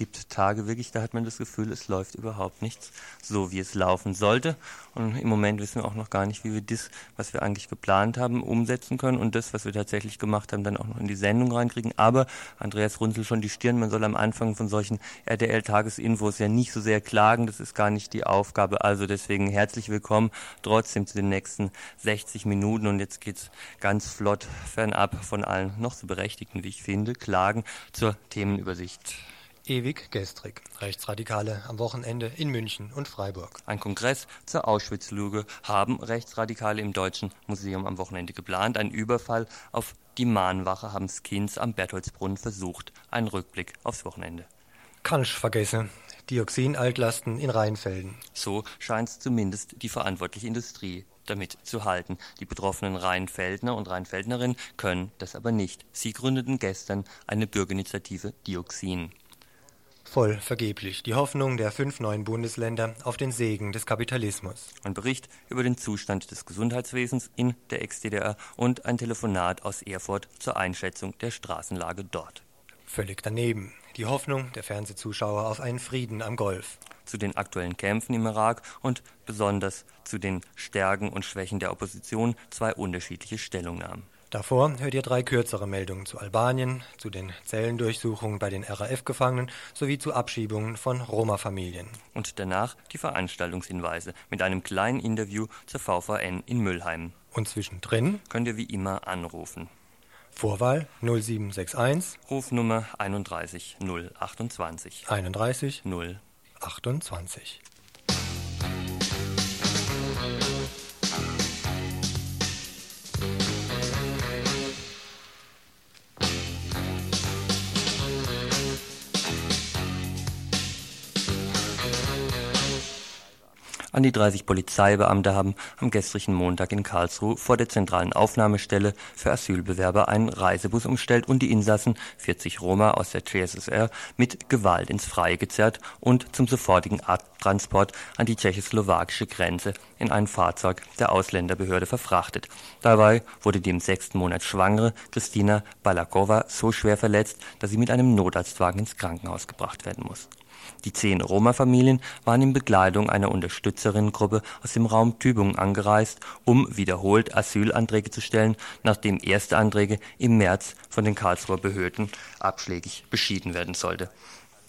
Gibt Tage wirklich, da hat man das Gefühl, es läuft überhaupt nichts so, wie es laufen sollte. Und im Moment wissen wir auch noch gar nicht, wie wir das, was wir eigentlich geplant haben, umsetzen können und das, was wir tatsächlich gemacht haben, dann auch noch in die Sendung reinkriegen. Aber Andreas runzelt schon die Stirn, man soll am Anfang von solchen RTL-Tagesinfos ja nicht so sehr klagen, das ist gar nicht die Aufgabe. Also deswegen herzlich willkommen trotzdem zu den nächsten 60 Minuten und jetzt geht's ganz flott fernab von allen noch so berechtigten, wie ich finde, Klagen zur Themenübersicht. Ewig gestrig. Rechtsradikale am Wochenende in München und Freiburg. Ein Kongress zur Auschwitz-Lüge haben Rechtsradikale im Deutschen Museum am Wochenende geplant. Ein Überfall auf die Mahnwache haben Skins am Bertholdsbrunnen versucht. Ein Rückblick aufs Wochenende. Kann ich vergessen. Dioxin-Altlasten in Rheinfelden. So scheint es zumindest die verantwortliche Industrie damit zu halten. Die betroffenen Rheinfeldner und Rheinfeldnerinnen können das aber nicht. Sie gründeten gestern eine Bürgerinitiative Dioxin. Voll vergeblich. Die Hoffnung der fünf neuen Bundesländer auf den Segen des Kapitalismus. Ein Bericht über den Zustand des Gesundheitswesens in der Ex-DDR und ein Telefonat aus Erfurt zur Einschätzung der Straßenlage dort. Völlig daneben. Die Hoffnung der Fernsehzuschauer auf einen Frieden am Golf. Zu den aktuellen Kämpfen im Irak und besonders zu den Stärken und Schwächen der Opposition zwei unterschiedliche Stellungnahmen. Davor hört ihr drei kürzere Meldungen zu Albanien, zu den Zellendurchsuchungen bei den RAF-Gefangenen sowie zu Abschiebungen von Roma-Familien. Und danach die Veranstaltungshinweise mit einem kleinen Interview zur VVN in Müllheim. Und zwischendrin könnt ihr wie immer anrufen. Vorwahl 0761 Rufnummer 31 028 31 028 An die 30 Polizeibeamte haben am gestrigen Montag in Karlsruhe vor der zentralen Aufnahmestelle für Asylbewerber einen Reisebus umstellt und die Insassen, 40 Roma aus der CSSR, mit Gewalt ins Freie gezerrt und zum sofortigen Abtransport an die tschechoslowakische Grenze in ein Fahrzeug der Ausländerbehörde verfrachtet. Dabei wurde die im sechsten Monat schwangere Christina Balakova so schwer verletzt, dass sie mit einem Notarztwagen ins Krankenhaus gebracht werden muss. Die zehn Roma-Familien waren in Begleitung einer Unterstützerinnengruppe aus dem Raum Tübingen angereist, um wiederholt Asylanträge zu stellen, nachdem erste Anträge im März von den Karlsruher Behörden abschlägig beschieden werden sollte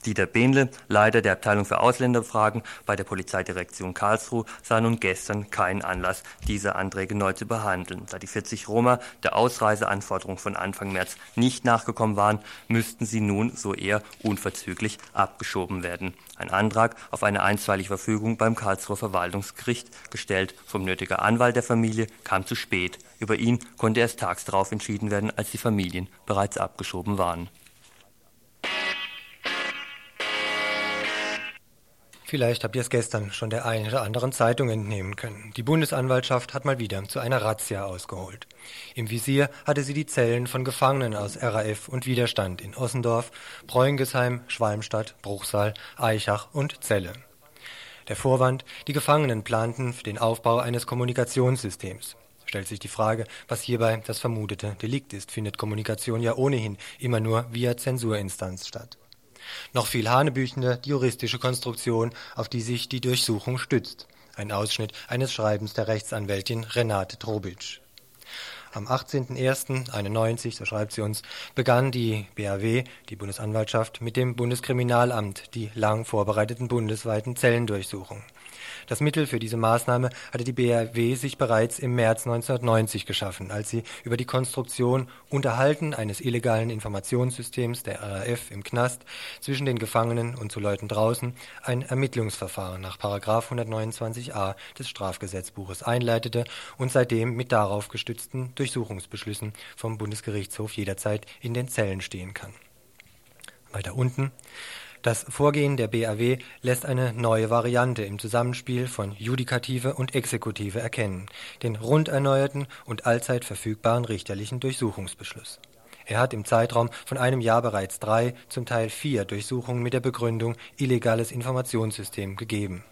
Dieter Behnle, Leiter der Abteilung für Ausländerfragen bei der Polizeidirektion Karlsruhe, sah nun gestern keinen Anlass, diese Anträge neu zu behandeln. Da die 40 Roma der Ausreiseanforderung von Anfang März nicht nachgekommen waren, müssten sie nun so eher unverzüglich abgeschoben werden. Ein Antrag auf eine einstweilige Verfügung beim Karlsruher Verwaltungsgericht, gestellt vom nötiger Anwalt der Familie, kam zu spät. Über ihn konnte erst tags darauf entschieden werden, als die Familien bereits abgeschoben waren. Vielleicht habt ihr es gestern schon der einen oder anderen Zeitung entnehmen können. Die Bundesanwaltschaft hat mal wieder zu einer Razzia ausgeholt. Im Visier hatte sie die Zellen von Gefangenen aus RAF und Widerstand in Ossendorf, Preungesheim, Schwalmstadt, Bruchsal, Eichach und Celle. Der Vorwand, die Gefangenen planten für den Aufbau eines Kommunikationssystems. Stellt sich die Frage, was hierbei das vermutete Delikt ist, findet Kommunikation ja ohnehin immer nur via Zensurinstanz statt. Noch viel hanebüchender die juristische Konstruktion, auf die sich die Durchsuchung stützt. Ein Ausschnitt eines Schreibens der Rechtsanwältin Renate Trobitsch. Am 18.01.91, so schreibt sie uns, begann die BAW, die Bundesanwaltschaft, mit dem Bundeskriminalamt die lang vorbereiteten bundesweiten Zellendurchsuchungen. Das Mittel für diese Maßnahme hatte die BRW sich bereits im März 1990 geschaffen, als sie über die Konstruktion Unterhalten eines illegalen Informationssystems der RAF im Knast zwischen den Gefangenen und zu Leuten draußen ein Ermittlungsverfahren nach 129a des Strafgesetzbuches einleitete und seitdem mit darauf gestützten Durchsuchungsbeschlüssen vom Bundesgerichtshof jederzeit in den Zellen stehen kann. Weiter unten das Vorgehen der BAW lässt eine neue Variante im Zusammenspiel von Judikative und Exekutive erkennen, den rund erneuerten und allzeit verfügbaren richterlichen Durchsuchungsbeschluss. Er hat im Zeitraum von einem Jahr bereits drei, zum Teil vier Durchsuchungen mit der Begründung illegales Informationssystem gegeben.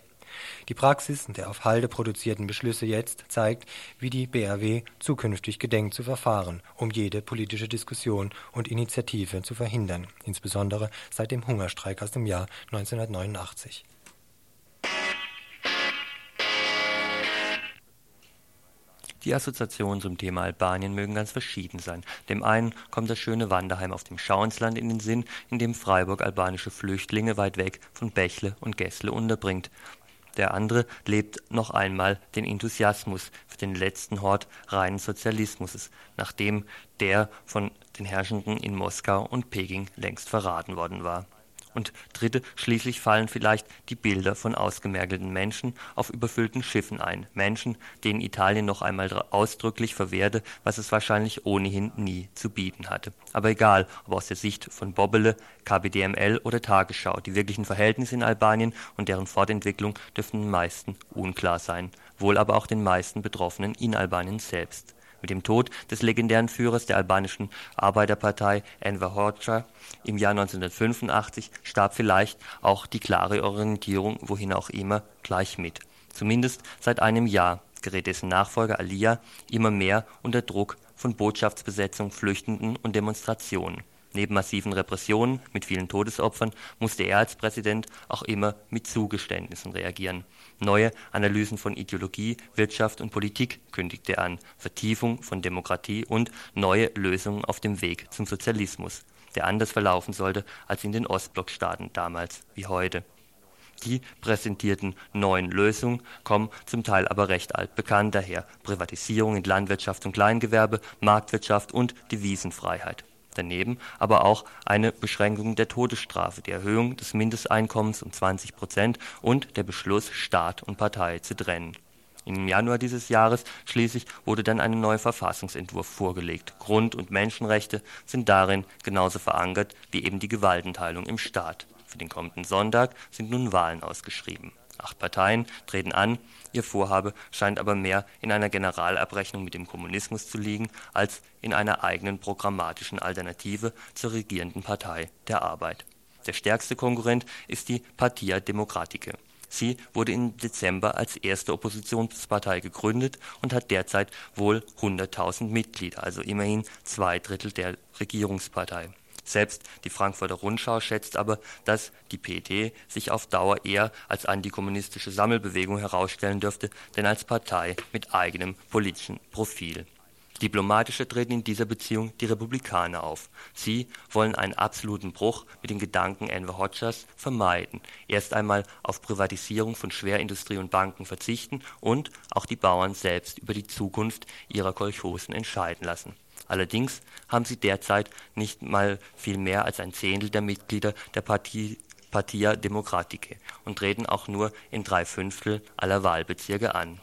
Die Praxis der auf Halde produzierten Beschlüsse jetzt zeigt, wie die BRW zukünftig gedenkt zu verfahren, um jede politische Diskussion und Initiative zu verhindern, insbesondere seit dem Hungerstreik aus dem Jahr 1989. Die Assoziationen zum Thema Albanien mögen ganz verschieden sein. Dem einen kommt das schöne Wanderheim auf dem Schauinsland in den Sinn, in dem Freiburg albanische Flüchtlinge weit weg von Bächle und Gässle unterbringt. Der andere lebt noch einmal den Enthusiasmus für den letzten Hort reinen Sozialismus, nachdem der von den Herrschenden in Moskau und Peking längst verraten worden war und dritte, schließlich fallen vielleicht die Bilder von ausgemergelten Menschen auf überfüllten Schiffen ein, Menschen, denen Italien noch einmal ausdrücklich verwehrte, was es wahrscheinlich ohnehin nie zu bieten hatte. Aber egal, ob aus der Sicht von Bobbele, KBDML oder Tagesschau, die wirklichen Verhältnisse in Albanien und deren Fortentwicklung dürften den meisten unklar sein, wohl aber auch den meisten Betroffenen in Albanien selbst. Mit dem Tod des legendären Führers der albanischen Arbeiterpartei Enver Hoxha im Jahr 1985 starb vielleicht auch die klare Orientierung, wohin auch immer, gleich mit. Zumindest seit einem Jahr gerät dessen Nachfolger Alia immer mehr unter Druck von Botschaftsbesetzung, Flüchtenden und Demonstrationen. Neben massiven Repressionen mit vielen Todesopfern musste er als Präsident auch immer mit Zugeständnissen reagieren. Neue Analysen von Ideologie, Wirtschaft und Politik kündigte er an, Vertiefung von Demokratie und neue Lösungen auf dem Weg zum Sozialismus, der anders verlaufen sollte als in den Ostblockstaaten damals wie heute. Die präsentierten neuen Lösungen kommen zum Teil aber recht altbekannt daher. Privatisierung in Landwirtschaft und Kleingewerbe, Marktwirtschaft und Devisenfreiheit daneben aber auch eine Beschränkung der Todesstrafe, die Erhöhung des Mindesteinkommens um 20 Prozent und der Beschluss, Staat und Partei zu trennen. Im Januar dieses Jahres schließlich wurde dann ein neuer Verfassungsentwurf vorgelegt. Grund- und Menschenrechte sind darin genauso verankert wie eben die Gewaltenteilung im Staat. Für den kommenden Sonntag sind nun Wahlen ausgeschrieben. Acht Parteien treten an, Ihr Vorhabe scheint aber mehr in einer Generalabrechnung mit dem Kommunismus zu liegen, als in einer eigenen programmatischen Alternative zur regierenden Partei der Arbeit. Der stärkste Konkurrent ist die Partia Democratiche. Sie wurde im Dezember als erste Oppositionspartei gegründet und hat derzeit wohl 100.000 Mitglieder, also immerhin zwei Drittel der Regierungspartei selbst die Frankfurter Rundschau schätzt aber, dass die PT sich auf Dauer eher als antikommunistische Sammelbewegung herausstellen dürfte, denn als Partei mit eigenem politischen Profil. Diplomatischer treten in dieser Beziehung die Republikaner auf. Sie wollen einen absoluten Bruch mit den Gedanken Enver Hodgers vermeiden, erst einmal auf Privatisierung von Schwerindustrie und Banken verzichten und auch die Bauern selbst über die Zukunft ihrer Kolchosen entscheiden lassen Allerdings haben sie derzeit nicht mal viel mehr als ein Zehntel der Mitglieder der Partie Partia Democratiche und treten auch nur in drei Fünftel aller Wahlbezirke an.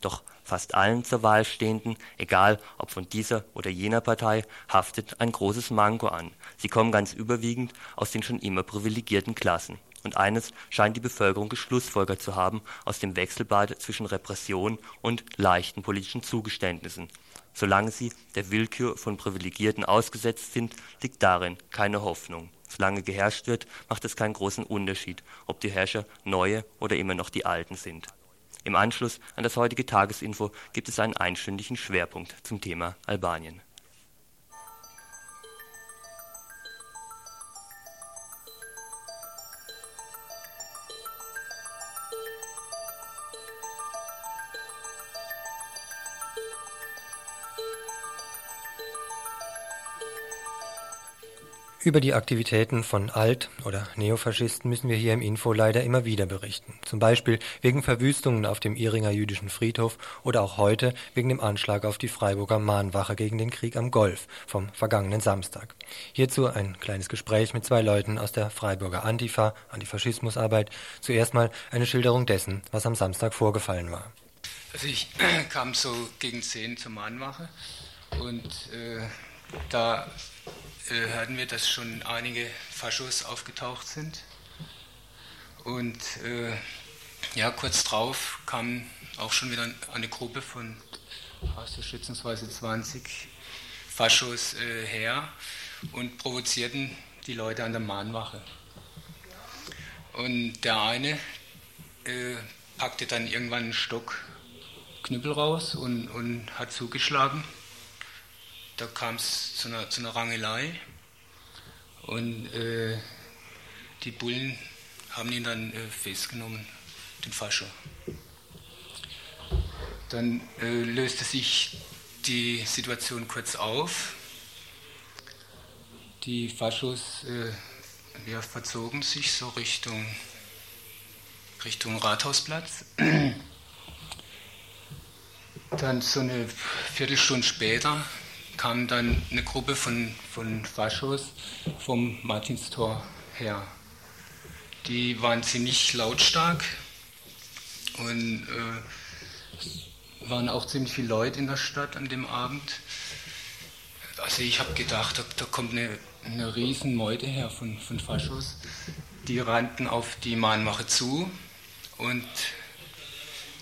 Doch fast allen zur Wahl Stehenden, egal ob von dieser oder jener Partei, haftet ein großes Manko an. Sie kommen ganz überwiegend aus den schon immer privilegierten Klassen. Und eines scheint die Bevölkerung geschlussfolgert zu haben aus dem Wechselbad zwischen Repression und leichten politischen Zugeständnissen Solange sie der Willkür von Privilegierten ausgesetzt sind, liegt darin keine Hoffnung. Solange geherrscht wird, macht es keinen großen Unterschied, ob die Herrscher neue oder immer noch die alten sind. Im Anschluss an das heutige Tagesinfo gibt es einen einstündigen Schwerpunkt zum Thema Albanien Über die Aktivitäten von Alt- oder Neofaschisten müssen wir hier im Info leider immer wieder berichten. Zum Beispiel wegen Verwüstungen auf dem Iringer jüdischen Friedhof oder auch heute wegen dem Anschlag auf die Freiburger Mahnwache gegen den Krieg am Golf vom vergangenen Samstag. Hierzu ein kleines Gespräch mit zwei Leuten aus der Freiburger Antifa, Antifaschismusarbeit. Zuerst mal eine Schilderung dessen, was am Samstag vorgefallen war. Also ich kam so gegen 10 zur Mahnwache und äh, da äh, hörten wir, dass schon einige Faschos aufgetaucht sind. Und äh, ja, kurz drauf kam auch schon wieder eine Gruppe von schätzungsweise 20 Faschos äh, her und provozierten die Leute an der Mahnwache. Und der eine äh, packte dann irgendwann einen Stock Knüppel raus und, und hat zugeschlagen. Da kam es zu einer, zu einer Rangelei und äh, die Bullen haben ihn dann äh, festgenommen, den Fascho. Dann äh, löste sich die Situation kurz auf. Die Faschos äh, ja, verzogen sich so Richtung, Richtung Rathausplatz. Dann so eine Viertelstunde später kam dann eine Gruppe von, von Faschos vom Martinstor her. Die waren ziemlich lautstark und äh, waren auch ziemlich viele Leute in der Stadt an dem Abend. Also ich habe gedacht, da, kommt eine, eine riesen Meute her von, von Faschos. Die rannten auf die Mahnwache zu und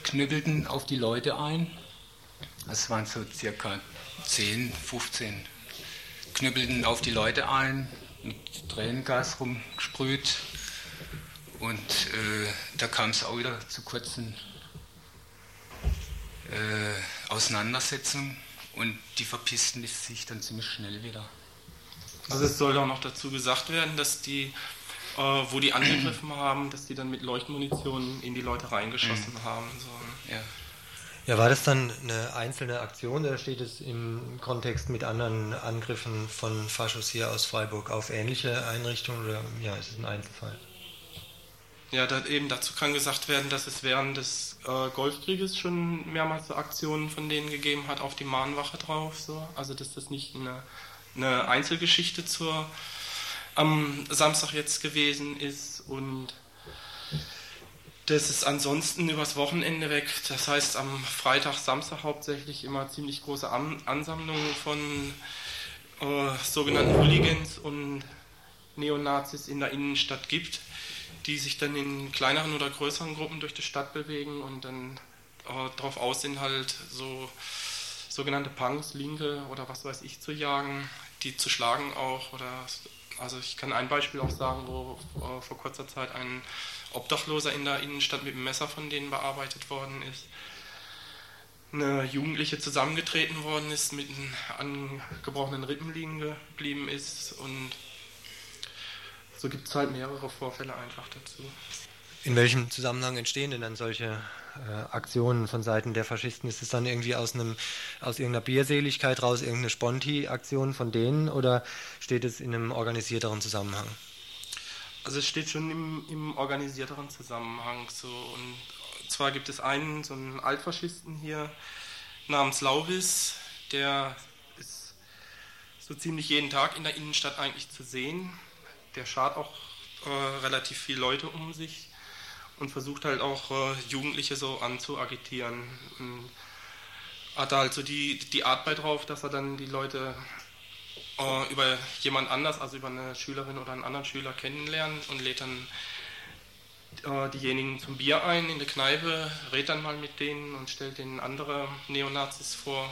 knüppelten auf die Leute ein. Das waren so circa 10, 15. Knüppelten auf die Leute ein, mit Tränengas rumgesprüht. Und äh, da kam es auch wieder zu kurzen äh, Auseinandersetzungen und die verpissten sich dann ziemlich schnell wieder. Also es soll auch noch dazu gesagt werden, dass die, äh, wo die angegriffen haben, dass die dann mit Leuchtmunition in die Leute reingeschossen mhm. haben. So. Ja. Ja, war das dann eine einzelne Aktion oder steht es im Kontext mit anderen Angriffen von Faschos hier aus Freiburg auf ähnliche Einrichtungen oder ja, ist es ein Einzelfall? Ja, eben dazu kann gesagt werden, dass es während des äh, Golfkrieges schon mehrmals so Aktionen von denen gegeben hat, auf die Mahnwache drauf. So. Also dass das nicht eine, eine Einzelgeschichte zur am Samstag jetzt gewesen ist und das ist ansonsten übers Wochenende weg. Das heißt, am Freitag, Samstag hauptsächlich immer ziemlich große Ansammlungen von äh, sogenannten Hooligans und Neonazis in der Innenstadt gibt, die sich dann in kleineren oder größeren Gruppen durch die Stadt bewegen und dann äh, darauf aus sind, halt so sogenannte Punks, Linke oder was weiß ich zu jagen, die zu schlagen auch. Oder also ich kann ein Beispiel auch sagen, wo äh, vor kurzer Zeit ein Obdachloser in der Innenstadt mit dem Messer von denen bearbeitet worden ist. Eine Jugendliche zusammengetreten worden ist, mit einem angebrochenen Rippen liegen geblieben ist und so gibt es halt mehrere Vorfälle einfach dazu. In welchem Zusammenhang entstehen denn dann solche äh, Aktionen von Seiten der Faschisten? Ist es dann irgendwie aus, einem, aus irgendeiner Bierseligkeit raus, irgendeine Sponti-Aktion von denen oder steht es in einem organisierteren Zusammenhang? Also es steht schon im, im organisierteren Zusammenhang so. Und zwar gibt es einen, so einen Altfaschisten hier namens Lauvis, der ist so ziemlich jeden Tag in der Innenstadt eigentlich zu sehen. Der schart auch äh, relativ viele Leute um sich und versucht halt auch äh, Jugendliche so anzuagitieren. Und hat halt so die, die Art bei drauf, dass er dann die Leute äh, über jemand anders, also über eine Schülerin oder einen anderen Schüler kennenlernt und lädt dann äh, diejenigen zum Bier ein in der Kneipe, redet dann mal mit denen und stellt denen andere Neonazis vor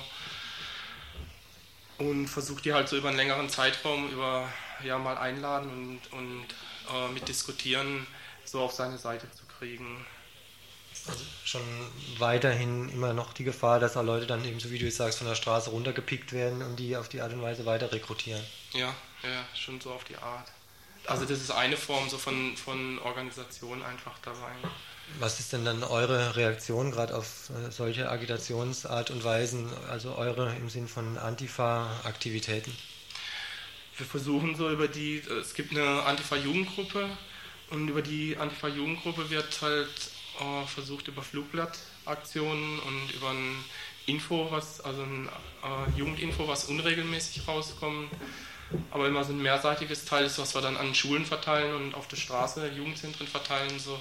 und versucht die halt so über einen längeren Zeitraum über ja mal einladen und, und äh, mit diskutieren so auf seine Seite zu kriegen. Also schon weiterhin immer noch die Gefahr, dass da Leute dann eben, so wie du jetzt sagst, von der Straße runtergepickt werden und die auf die Art und Weise weiter rekrutieren. Ja, ja, schon so auf die Art. Also das ist eine Form so von, von Organisation einfach dabei. Was ist denn dann eure Reaktion gerade auf äh, solche Agitationsart und Weisen, also eure im Sinn von Antifa-Aktivitäten? Wir versuchen so über die, es gibt eine Antifa-Jugendgruppe und über die Antifa-Jugendgruppe wird halt äh, versucht über Flugblattaktionen und über ein Info, was, also ein äh, Jugendinfo, was unregelmäßig rauskommt, aber immer so ein mehrseitiges Teil ist, was wir dann an Schulen verteilen und auf der Straße Jugendzentren verteilen, so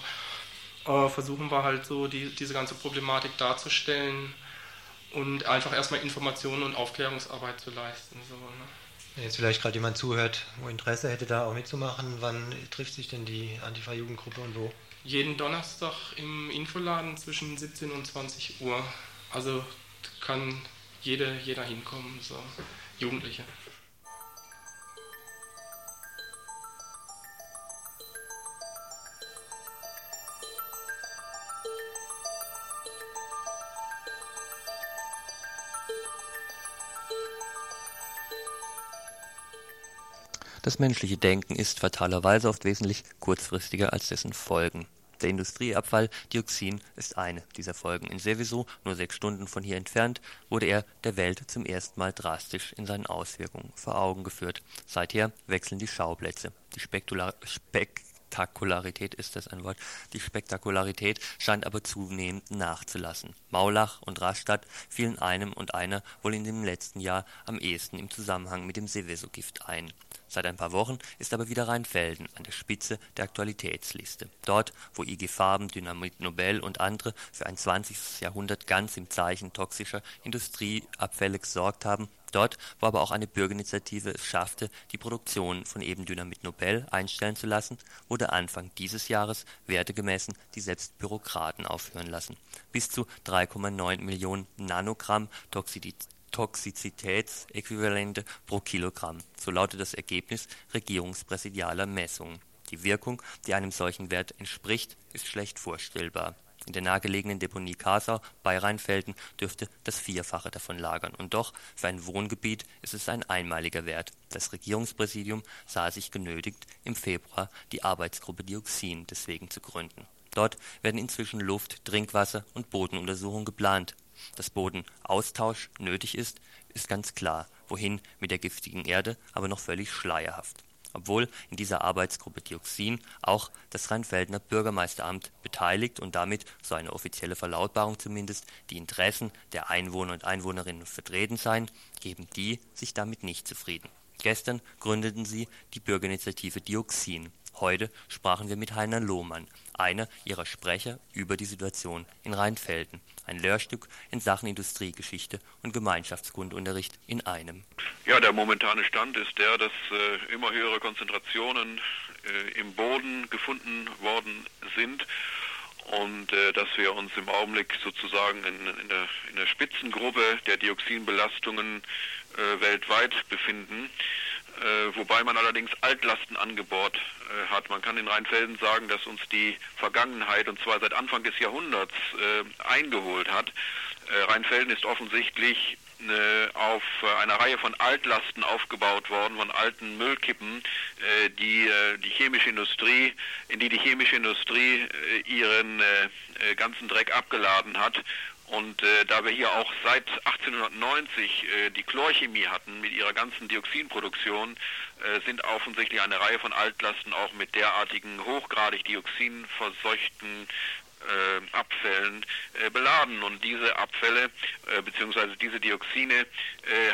äh, versuchen wir halt so die, diese ganze Problematik darzustellen und einfach erstmal Informationen und Aufklärungsarbeit zu leisten. So, ne? Jetzt vielleicht gerade jemand zuhört, wo Interesse hätte, da auch mitzumachen. Wann trifft sich denn die Antifa-Jugendgruppe und wo? Jeden Donnerstag im Infoladen zwischen 17 und 20 Uhr. Also kann jeder, jeder hinkommen. So. Jugendliche. Das menschliche Denken ist fatalerweise oft wesentlich kurzfristiger als dessen Folgen. Der Industrieabfall Dioxin ist eine dieser Folgen. In Seveso, nur sechs Stunden von hier entfernt, wurde er der Welt zum ersten Mal drastisch in seinen Auswirkungen vor Augen geführt. Seither wechseln die Schauplätze. Die Spektakular Spektakularität ist das ein Wort. Die Spektakularität scheint aber zunehmend nachzulassen. Maulach und Rastatt fielen einem und einer wohl in dem letzten Jahr am ehesten im Zusammenhang mit dem Seveso-Gift ein. Seit ein paar Wochen ist aber wieder Rheinfelden an der Spitze der Aktualitätsliste. Dort, wo IG Farben, Dynamit Nobel und andere für ein 20. Jahrhundert ganz im Zeichen toxischer Industrieabfälle gesorgt haben, dort, wo aber auch eine Bürgerinitiative es schaffte, die Produktion von eben Dynamit Nobel einstellen zu lassen, wurde Anfang dieses Jahres Werte gemessen, die selbst Bürokraten aufhören lassen. Bis zu 3,9 Millionen Nanogramm Toxizität Toxizitätsäquivalente pro Kilogramm, so lautet das Ergebnis regierungspräsidialer Messungen. Die Wirkung, die einem solchen Wert entspricht, ist schlecht vorstellbar. In der nahegelegenen Deponie Kasau bei Rheinfelden dürfte das Vierfache davon lagern. Und doch, für ein Wohngebiet ist es ein einmaliger Wert. Das Regierungspräsidium sah sich genötigt, im Februar die Arbeitsgruppe Dioxin deswegen zu gründen. Dort werden inzwischen Luft, Trinkwasser und Bodenuntersuchungen geplant dass Bodenaustausch nötig ist, ist ganz klar, wohin mit der giftigen Erde aber noch völlig schleierhaft. Obwohl in dieser Arbeitsgruppe Dioxin auch das Rheinfeldner Bürgermeisteramt beteiligt und damit, so eine offizielle Verlautbarung zumindest, die Interessen der Einwohner und Einwohnerinnen vertreten seien, geben die sich damit nicht zufrieden. Gestern gründeten sie die Bürgerinitiative Dioxin. Heute sprachen wir mit Heiner Lohmann, einer ihrer Sprecher, über die Situation in Rheinfelden ein Lehrstück in Sachen Industriegeschichte und Gemeinschaftskundeunterricht in einem. Ja, der momentane Stand ist der, dass äh, immer höhere Konzentrationen äh, im Boden gefunden worden sind und äh, dass wir uns im Augenblick sozusagen in, in, der, in der, Spitzengruppe der Dioxinbelastungen äh, weltweit befinden. Äh, wobei man allerdings Altlasten angebohrt äh, hat. Man kann in Rheinfelden sagen, dass uns die Vergangenheit, und zwar seit Anfang des Jahrhunderts, äh, eingeholt hat. Äh, Rheinfelden ist offensichtlich äh, auf einer Reihe von Altlasten aufgebaut worden, von alten Müllkippen, äh, die die chemische Industrie, in die die chemische Industrie ihren ganzen Dreck abgeladen hat und äh, da wir hier auch seit 1890 äh, die Chlorchemie hatten mit ihrer ganzen Dioxinproduktion, äh, sind offensichtlich eine Reihe von Altlasten auch mit derartigen hochgradig dioxinverseuchten äh, Abfällen äh, beladen. Und diese Abfälle äh, bzw. diese Dioxine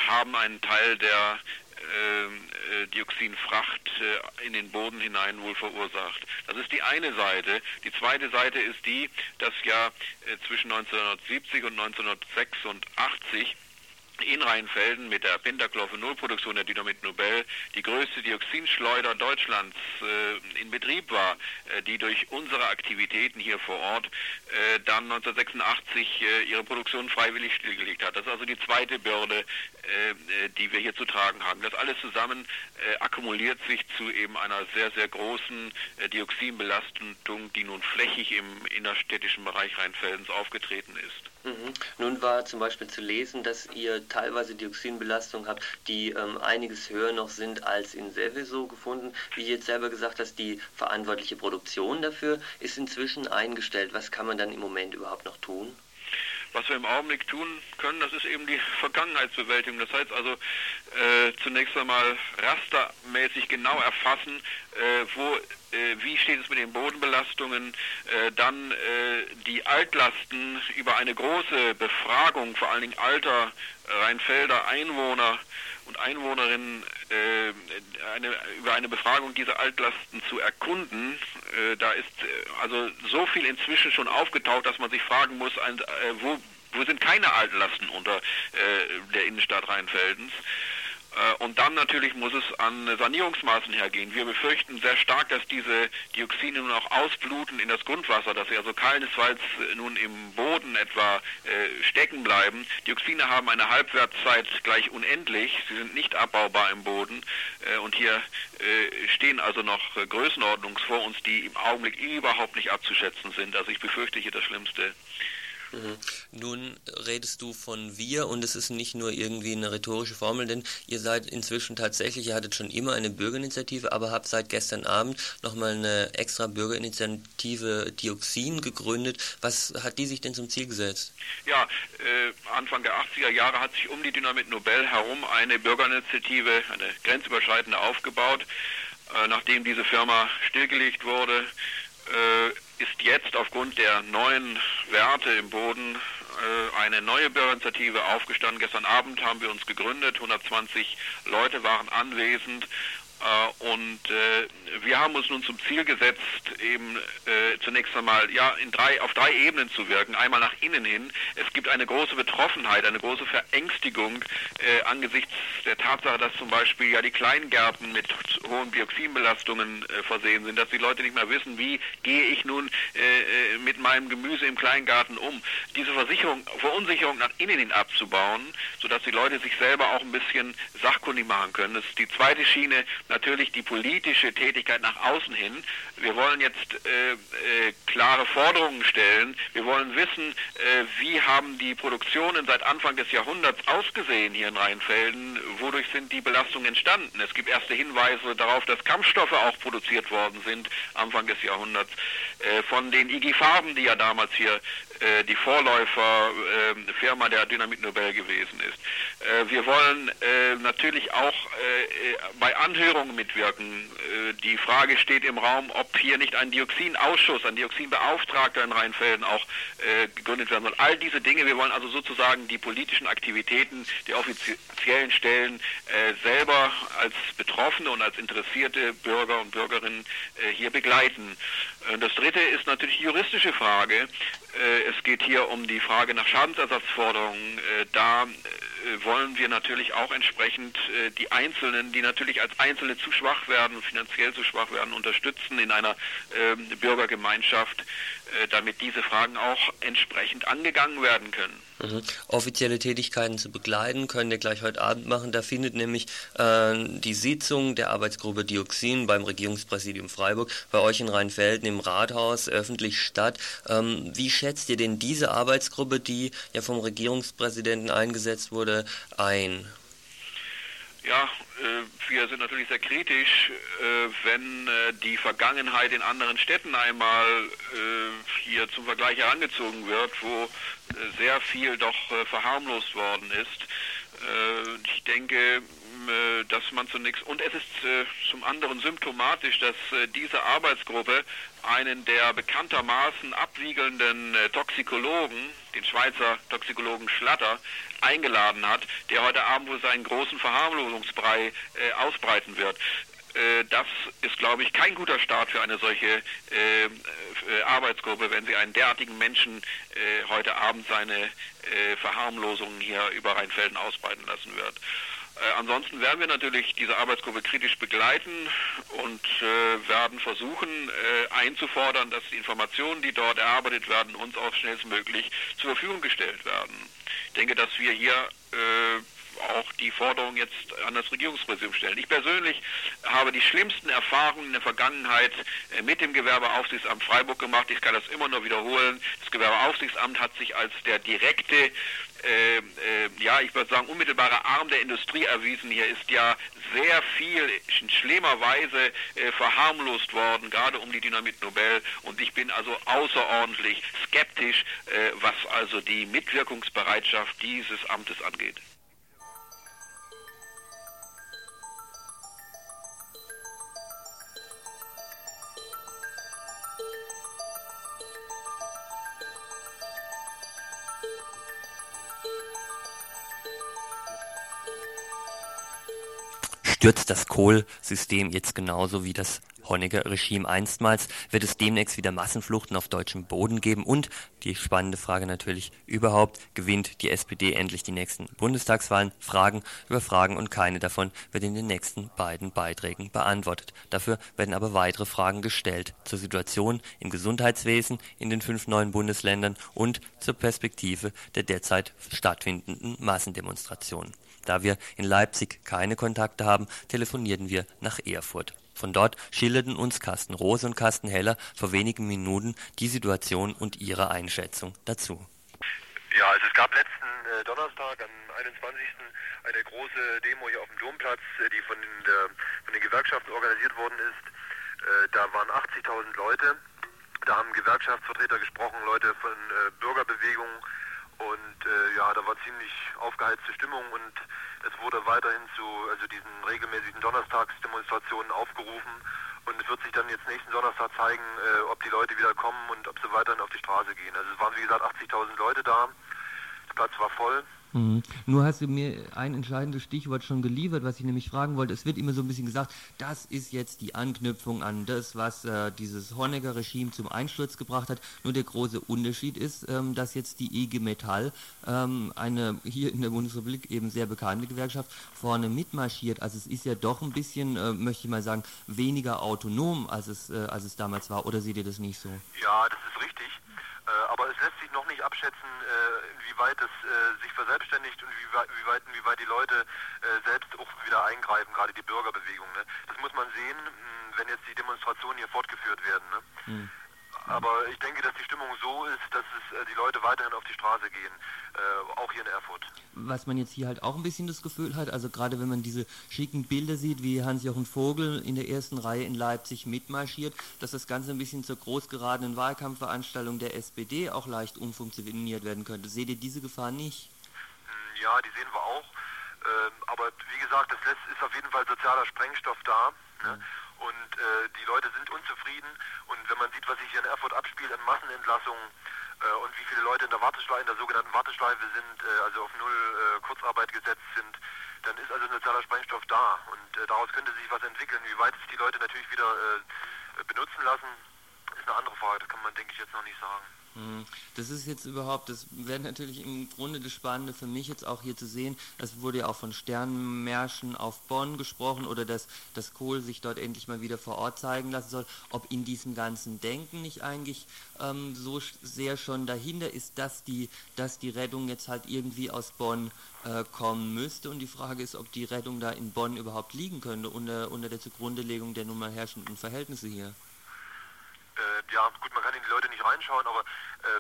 haben einen Teil der äh, Dioxinfracht äh, in den Boden hinein wohl verursacht. Das ist die eine Seite. Die zweite Seite ist die, dass ja äh, zwischen 1970 und 1986 in Rheinfelden mit der Pentachlorphenolproduktion der Dynamit Nobel die größte Dioxinschleuder Deutschlands äh, in Betrieb war, äh, die durch unsere Aktivitäten hier vor Ort äh, dann 1986 äh, ihre Produktion freiwillig stillgelegt hat. Das ist also die zweite Bürde, äh, äh, die wir hier zu tragen haben. Das alles zusammen akkumuliert sich zu eben einer sehr, sehr großen Dioxinbelastung, die nun flächig im innerstädtischen Bereich Rheinfeldens aufgetreten ist. Mhm. Nun war zum Beispiel zu lesen, dass ihr teilweise Dioxinbelastung habt, die ähm, einiges höher noch sind als in Seveso gefunden. Wie jetzt selber gesagt hast, die verantwortliche Produktion dafür ist inzwischen eingestellt. Was kann man dann im Moment überhaupt noch tun? Was wir im Augenblick tun können, das ist eben die Vergangenheitsbewältigung. Das heißt also äh, zunächst einmal rastermäßig genau erfassen, äh, wo äh, wie steht es mit den Bodenbelastungen, äh, dann äh, die Altlasten über eine große Befragung, vor allen Dingen alter Rheinfelder Einwohner und Einwohnerinnen, eine, über eine Befragung dieser Altlasten zu erkunden. da ist also so viel inzwischen schon aufgetaucht, dass man sich fragen muss, wo, wo sind keine Altlasten unter der Innenstadt Rheinfeldens. Äh, und dann natürlich muss es an Sanierungsmaßen hergehen. Wir befürchten sehr stark, dass diese Dioxine nun auch ausbluten in das Grundwasser, dass sie also keinesfalls äh, nun im Boden etwa äh, stecken bleiben. Dioxine haben eine Halbwertszeit gleich unendlich. Sie sind nicht abbaubar im Boden. und hier stehen also noch Größenordnungen vor uns, die im Augenblick überhaupt nicht abzuschätzen sind. Also ich befürchte hier das Schlimmste. Mhm. Nun redest du von wir und es ist nicht nur irgendwie eine rhetorische Formel, denn ihr seid inzwischen tatsächlich, ihr hattet schon immer eine Bürgerinitiative, aber habt seit gestern Abend nochmal eine extra Bürgerinitiative Dioxin gegründet. Was hat die sich denn zum Ziel gesetzt? Ja, äh, Anfang der 80er Jahre hat sich um die Dynamit Nobel herum eine Bürgerinitiative, eine grenzüberschreitende aufgebaut. Äh, nachdem diese Firma stillgelegt wurde, ist jetzt aufgrund der neuen Werte im Boden äh, eine neue Bürgerinitiative aufgestanden. Gestern Abend haben wir uns gegründet, 120 Leute waren anwesend äh, und äh, wir haben uns nun zum Ziel gesetzt, eben äh, zunächst einmal ja in drei auf drei Ebenen zu wirken. Einmal nach innen hin. Es gibt eine große Betroffenheit, eine große Verängstigung äh, angesichts der Tatsache, dass zum Beispiel ja die Kleingärten mit hohen Dioxinbelastungen äh, versehen sind, dass die Leute nicht mehr wissen, wie gehe ich nun äh, mit meinem Gemüse im Kleingarten um. Diese Versicherung, Verunsicherung nach innen hin abzubauen, sodass die Leute sich selber auch ein bisschen sachkundig machen können. Das ist die zweite Schiene natürlich die politische Tätigkeit nach außen hin. Wir wollen jetzt äh, äh, klare Forderungen stellen. Wir wollen wissen, äh, wie haben die Produktionen seit Anfang des Jahrhunderts ausgesehen hier in Rheinfelden? Wodurch sind die Belastungen entstanden? Es gibt erste Hinweise darauf, dass Kampfstoffe auch produziert worden sind Anfang des Jahrhunderts. Äh, von den IG Farben, die ja damals hier die Vorläuferfirma ähm, der Dynamit Nobel gewesen ist. Äh, wir wollen äh, natürlich auch bei Anhörungen mitwirken. die Frage steht im Raum, ob hier nicht ein Dioxinausschuss, ein Dioxinbeauftragter in Rheinfelden auch gegründet werden soll. All diese Dinge, wir wollen also sozusagen die politischen Aktivitäten der offiziellen Stellen selber als Betroffene und als interessierte Bürger und Bürgerinnen hier begleiten. Das dritte ist natürlich die juristische Frage. Es geht hier um die Frage nach Schadensersatzforderungen. Äh, da äh, wollen wir natürlich auch entsprechend äh, die Einzelnen, die natürlich als Einzelne zu schwach werden, finanziell zu schwach werden, unterstützen in einer ähm, Bürgergemeinschaft, damit diese Fragen auch entsprechend angegangen werden können. Mhm. Offizielle Tätigkeiten zu begleiten könnt ihr gleich heute Abend machen. Da findet nämlich äh, die Sitzung der Arbeitsgruppe Dioxin beim Regierungspräsidium Freiburg bei euch in Rheinfelden im Rathaus öffentlich statt. Ähm, wie schätzt ihr denn diese Arbeitsgruppe, die ja vom Regierungspräsidenten eingesetzt wurde, ein? Ja, äh, wir sind natürlich sehr kritisch, äh, wenn äh, die Vergangenheit in anderen Städten einmal hier zum Vergleich herangezogen wird, wo sehr viel doch verharmlost worden ist. Ich denke, dass man zunächst, und es ist zum anderen symptomatisch, dass diese Arbeitsgruppe einen der bekanntermaßen abwiegelnden Toxikologen, den Schweizer Toxikologen Schlatter, eingeladen hat, der heute Abend wohl seinen großen Verharmlosungsbrei äh, ausbreiten wird äh, das ist, glaube ich, kein guter Start für eine solche äh, äh, Arbeitsgruppe, wenn sie einen derartigen Menschen äh, heute Abend seine äh, Verharmlosungen hier über Rheinfelden ausbreiten lassen wird. Äh, ansonsten werden wir natürlich diese Arbeitsgruppe kritisch begleiten und äh, werden versuchen äh, einzufordern, dass die Informationen, die dort erarbeitet werden, uns auch schnellstmöglich zur Verfügung gestellt werden. Ich denke, dass wir hier äh, auch die Forderung jetzt an das Regierungspräsidium stellen. Ich persönlich habe die schlimmsten Erfahrungen in der Vergangenheit äh, mit dem Gewerbeaufsichtsamt Freiburg gemacht. Ich kann das immer nur wiederholen. Das Gewerbeaufsichtsamt hat sich als der direkte äh, äh, ja, ich würde sagen, unmittelbarer Arm der Industrie erwiesen. Hier ist ja sehr viel in schlimmer Weise äh, verharmlost worden, gerade um die Dynamit Nobel. Und ich bin also außerordentlich skeptisch, äh, was also die Mitwirkungsbereitschaft dieses Amtes angeht. Stürzt das Kohlsystem jetzt genauso wie das Honecker-Regime einstmals, wird es demnächst wieder Massenfluchten auf deutschem Boden geben und, die spannende Frage natürlich, überhaupt gewinnt die SPD endlich die nächsten Bundestagswahlen? Fragen über Fragen und keine davon wird in den nächsten beiden Beiträgen beantwortet. Dafür werden aber weitere Fragen gestellt zur Situation im Gesundheitswesen in den fünf neuen Bundesländern und zur Perspektive der derzeit stattfindenden Massendemonstrationen. Da wir in Leipzig keine Kontakte haben, telefonierten wir nach Erfurt. Von dort schilderten uns Carsten Rose und Carsten Heller vor wenigen Minuten die Situation und ihre Einschätzung dazu. Ja, also es gab letzten äh, Donnerstag am 21. eine große Demo hier auf dem Domplatz, äh, die von, der, von den Gewerkschaften organisiert worden ist. Äh, da waren 80.000 Leute. Da haben Gewerkschaftsvertreter gesprochen, Leute von äh, Bürgerbewegungen und äh, ja, da war ziemlich aufgeheizte Stimmung und es wurde weiterhin zu also diesen regelmäßigen Donnerstagsdemonstrationen aufgerufen. Und es wird sich dann jetzt nächsten Donnerstag zeigen, äh, ob die Leute wieder kommen und ob sie weiterhin auf die Straße gehen. Also es waren wie gesagt 80.000 Leute da. Der Platz war voll. Mhm. Nur hast du mir ein entscheidendes Stichwort schon geliefert, was ich nämlich fragen wollte. Es wird immer so ein bisschen gesagt, das ist jetzt die Anknüpfung an das, was äh, dieses Honecker-Regime zum Einsturz gebracht hat. Nur der große Unterschied ist, ähm, dass jetzt die IG Metall, ähm, eine hier in der Bundesrepublik eben sehr bekannte Gewerkschaft, vorne mitmarschiert. Also es ist ja doch ein bisschen, äh, möchte ich mal sagen, weniger autonom, als es, äh, als es damals war. Oder seht ihr das nicht so? Ja, das ist richtig. Äh, aber es lässt sich noch nicht abschätzen, äh, inwieweit es äh, sich verselbstständigt und wie weit, inwieweit die Leute selbst auch wieder eingreifen, gerade die Bürgerbewegung. Ne? Das muss man sehen, wenn jetzt die Demonstrationen hier fortgeführt werden. Ne? Mhm. Aber ich denke, dass die Stimmung so ist, dass es äh, die Leute weiterhin auf die Straße gehen, äh, auch hier in Erfurt. Was man jetzt hier halt auch ein bisschen das Gefühl hat, also gerade wenn man diese schicken Bilder sieht, wie Hans-Jochen Vogel in der ersten Reihe in Leipzig mitmarschiert, dass das Ganze ein bisschen zur großgeradenen Wahlkampfveranstaltung der SPD auch leicht umfunktioniert werden könnte. Seht ihr diese Gefahr nicht? Hm, ja, die sehen wir auch. Ähm, aber wie gesagt, das ist auf jeden Fall sozialer Sprengstoff da. Ne? Mhm und äh, die Leute sind unzufrieden und wenn man sieht, was sich hier in Erfurt abspielt an Massenentlassungen äh, und wie viele Leute in der Warteschleife, in der sogenannten Warteschleife sind, äh, also auf null äh, Kurzarbeit gesetzt sind, dann ist also sozialer Sprengstoff da und äh, daraus könnte sich was entwickeln. Wie weit es die Leute natürlich wieder äh, benutzen lassen, ist eine andere Frage. Das kann man, denke ich, jetzt noch nicht sagen. Das ist jetzt überhaupt, das wäre natürlich im Grunde das Spannende für mich jetzt auch hier zu sehen. Es wurde ja auch von Sternmärschen auf Bonn gesprochen oder dass, dass Kohl sich dort endlich mal wieder vor Ort zeigen lassen soll. Ob in diesem ganzen Denken nicht eigentlich ähm, so sehr schon dahinter ist, dass die, dass die Rettung jetzt halt irgendwie aus Bonn äh, kommen müsste. Und die Frage ist, ob die Rettung da in Bonn überhaupt liegen könnte unter, unter der Zugrundelegung der nun mal herrschenden Verhältnisse hier äh, ja gut, man kann in die Leute nicht reinschauen, aber äh,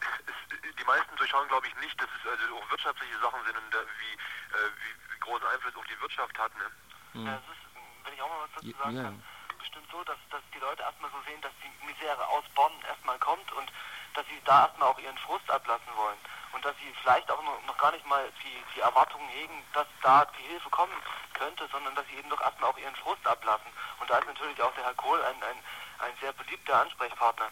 es, die meisten durchschauen, glaube ich, nicht, dass es also auch wirtschaftliche Sachen sind und wie, äh, wie, wie, großen Einfluss auf die Wirtschaft hat. Ne? Mhm. Ja, ist, wenn ich auch mal was dazu sagen ja. kann, bestimmt so, dass, dass die Leute erstmal so sehen, dass die Misere aus Bonn erstmal kommt und dass sie da erstmal auch ihren Frust ablassen wollen und dass sie vielleicht auch noch, noch gar nicht mal die, die Erwartungen hegen, dass da die Hilfe kommen könnte, sondern dass sie eben doch erstmal auch ihren Frust ablassen. Und da ist natürlich auch der Herr Kohl ein, ein ein sehr beliebter Ansprechpartner,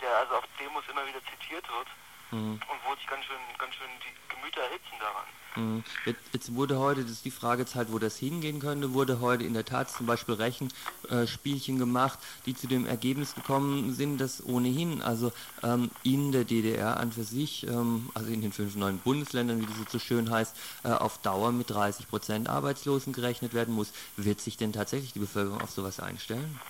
der also auf Demos immer wieder zitiert wird mhm. und wo sich ganz schön, ganz schön die Gemüter erhitzen daran. Mhm. Jetzt, jetzt, wurde heute, das ist die Frage wo das hingehen könnte, wurde heute in der Tat zum Beispiel Rechenspielchen äh, gemacht, die zu dem Ergebnis gekommen sind, dass ohnehin, also ähm, in der DDR an für sich, ähm, also in den fünf neuen Bundesländern, wie das so schön heißt, äh, auf Dauer mit 30 Prozent Arbeitslosen gerechnet werden muss. Wird sich denn tatsächlich die Bevölkerung auf sowas einstellen?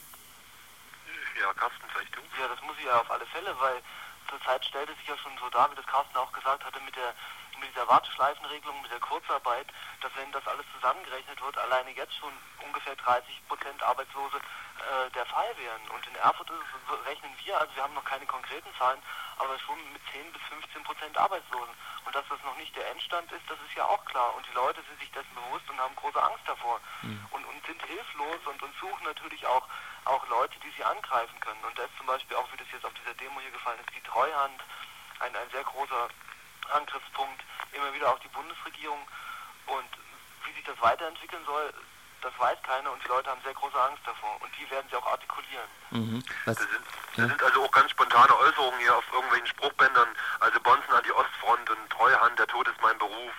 Ja, Carsten, vielleicht du? Ja, das muss ich ja auf alle Fälle, weil zurzeit stellt es sich ja schon so dar, wie das Carsten auch gesagt hatte, mit der mit dieser Warteschleifenregelung, mit der Kurzarbeit, dass wenn das alles zusammengerechnet wird, alleine jetzt schon ungefähr 30 Prozent Arbeitslose äh, der Fall wären. Und in Erfurt es, rechnen wir, also wir haben noch keine konkreten Zahlen, aber schon mit 10 bis 15 Prozent Arbeitslosen. Und dass das noch nicht der Endstand ist, das ist ja auch klar. Und die Leute sind sich dessen bewusst und haben große Angst davor mhm. und, und sind hilflos und, und suchen natürlich auch auch Leute, die sie angreifen können. Und da ist zum Beispiel auch, wie das jetzt auf dieser Demo hier gefallen ist, die Treuhand ein, ein sehr großer Angriffspunkt immer wieder auf die Bundesregierung. Und wie sich das weiterentwickeln soll, das weiß keiner und die Leute haben sehr große Angst davor. Und die werden sie auch artikulieren. Mhm. Das, sind, das sind also auch ganz spontane Äußerungen hier auf irgendwelchen Spruchbändern. Also Bonzen an die Ostfront und Treuhand, der Tod ist mein Beruf.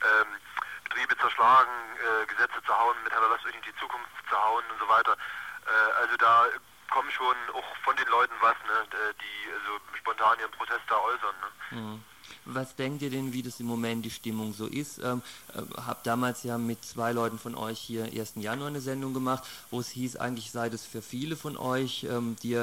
Ähm, Betriebe zerschlagen, äh, Gesetze zu hauen, mit Herr Lasst euch in die Zukunft zu hauen und so weiter. Äh, also da kommen schon auch von den Leuten was, ne, die so spontan ihren Protest da äußern. Ne? Mhm denkt ihr denn, wie das im Moment die Stimmung so ist? Ähm, äh, hab damals ja mit zwei Leuten von euch hier 1. Januar eine Sendung gemacht, wo es hieß, eigentlich sei das für viele von euch, ähm, die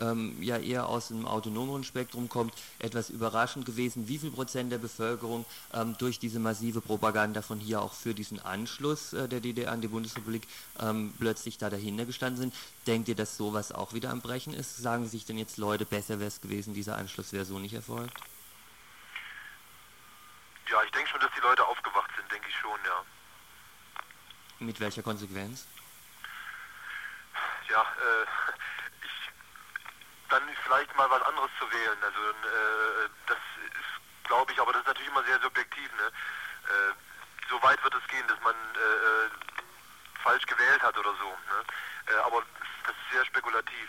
ähm, ja eher aus dem autonomeren Spektrum kommt, etwas überraschend gewesen, wie viel Prozent der Bevölkerung ähm, durch diese massive Propaganda von hier auch für diesen Anschluss äh, der DDR an die Bundesrepublik ähm, plötzlich da dahinter gestanden sind. Denkt ihr, dass sowas auch wieder am Brechen ist? Sagen sich denn jetzt Leute, besser wäre es gewesen, dieser Anschluss wäre so nicht erfolgt? Ja, ich denke schon, dass die Leute aufgewacht sind, denke ich schon, ja. Mit welcher Konsequenz? Ja, äh, ich, dann vielleicht mal was anderes zu wählen. Also äh, das ist, glaube ich, aber das ist natürlich immer sehr subjektiv. Ne? Äh, so weit wird es gehen, dass man äh, äh falsch gewählt hat oder so. Ne? Äh, aber das ist sehr spekulativ.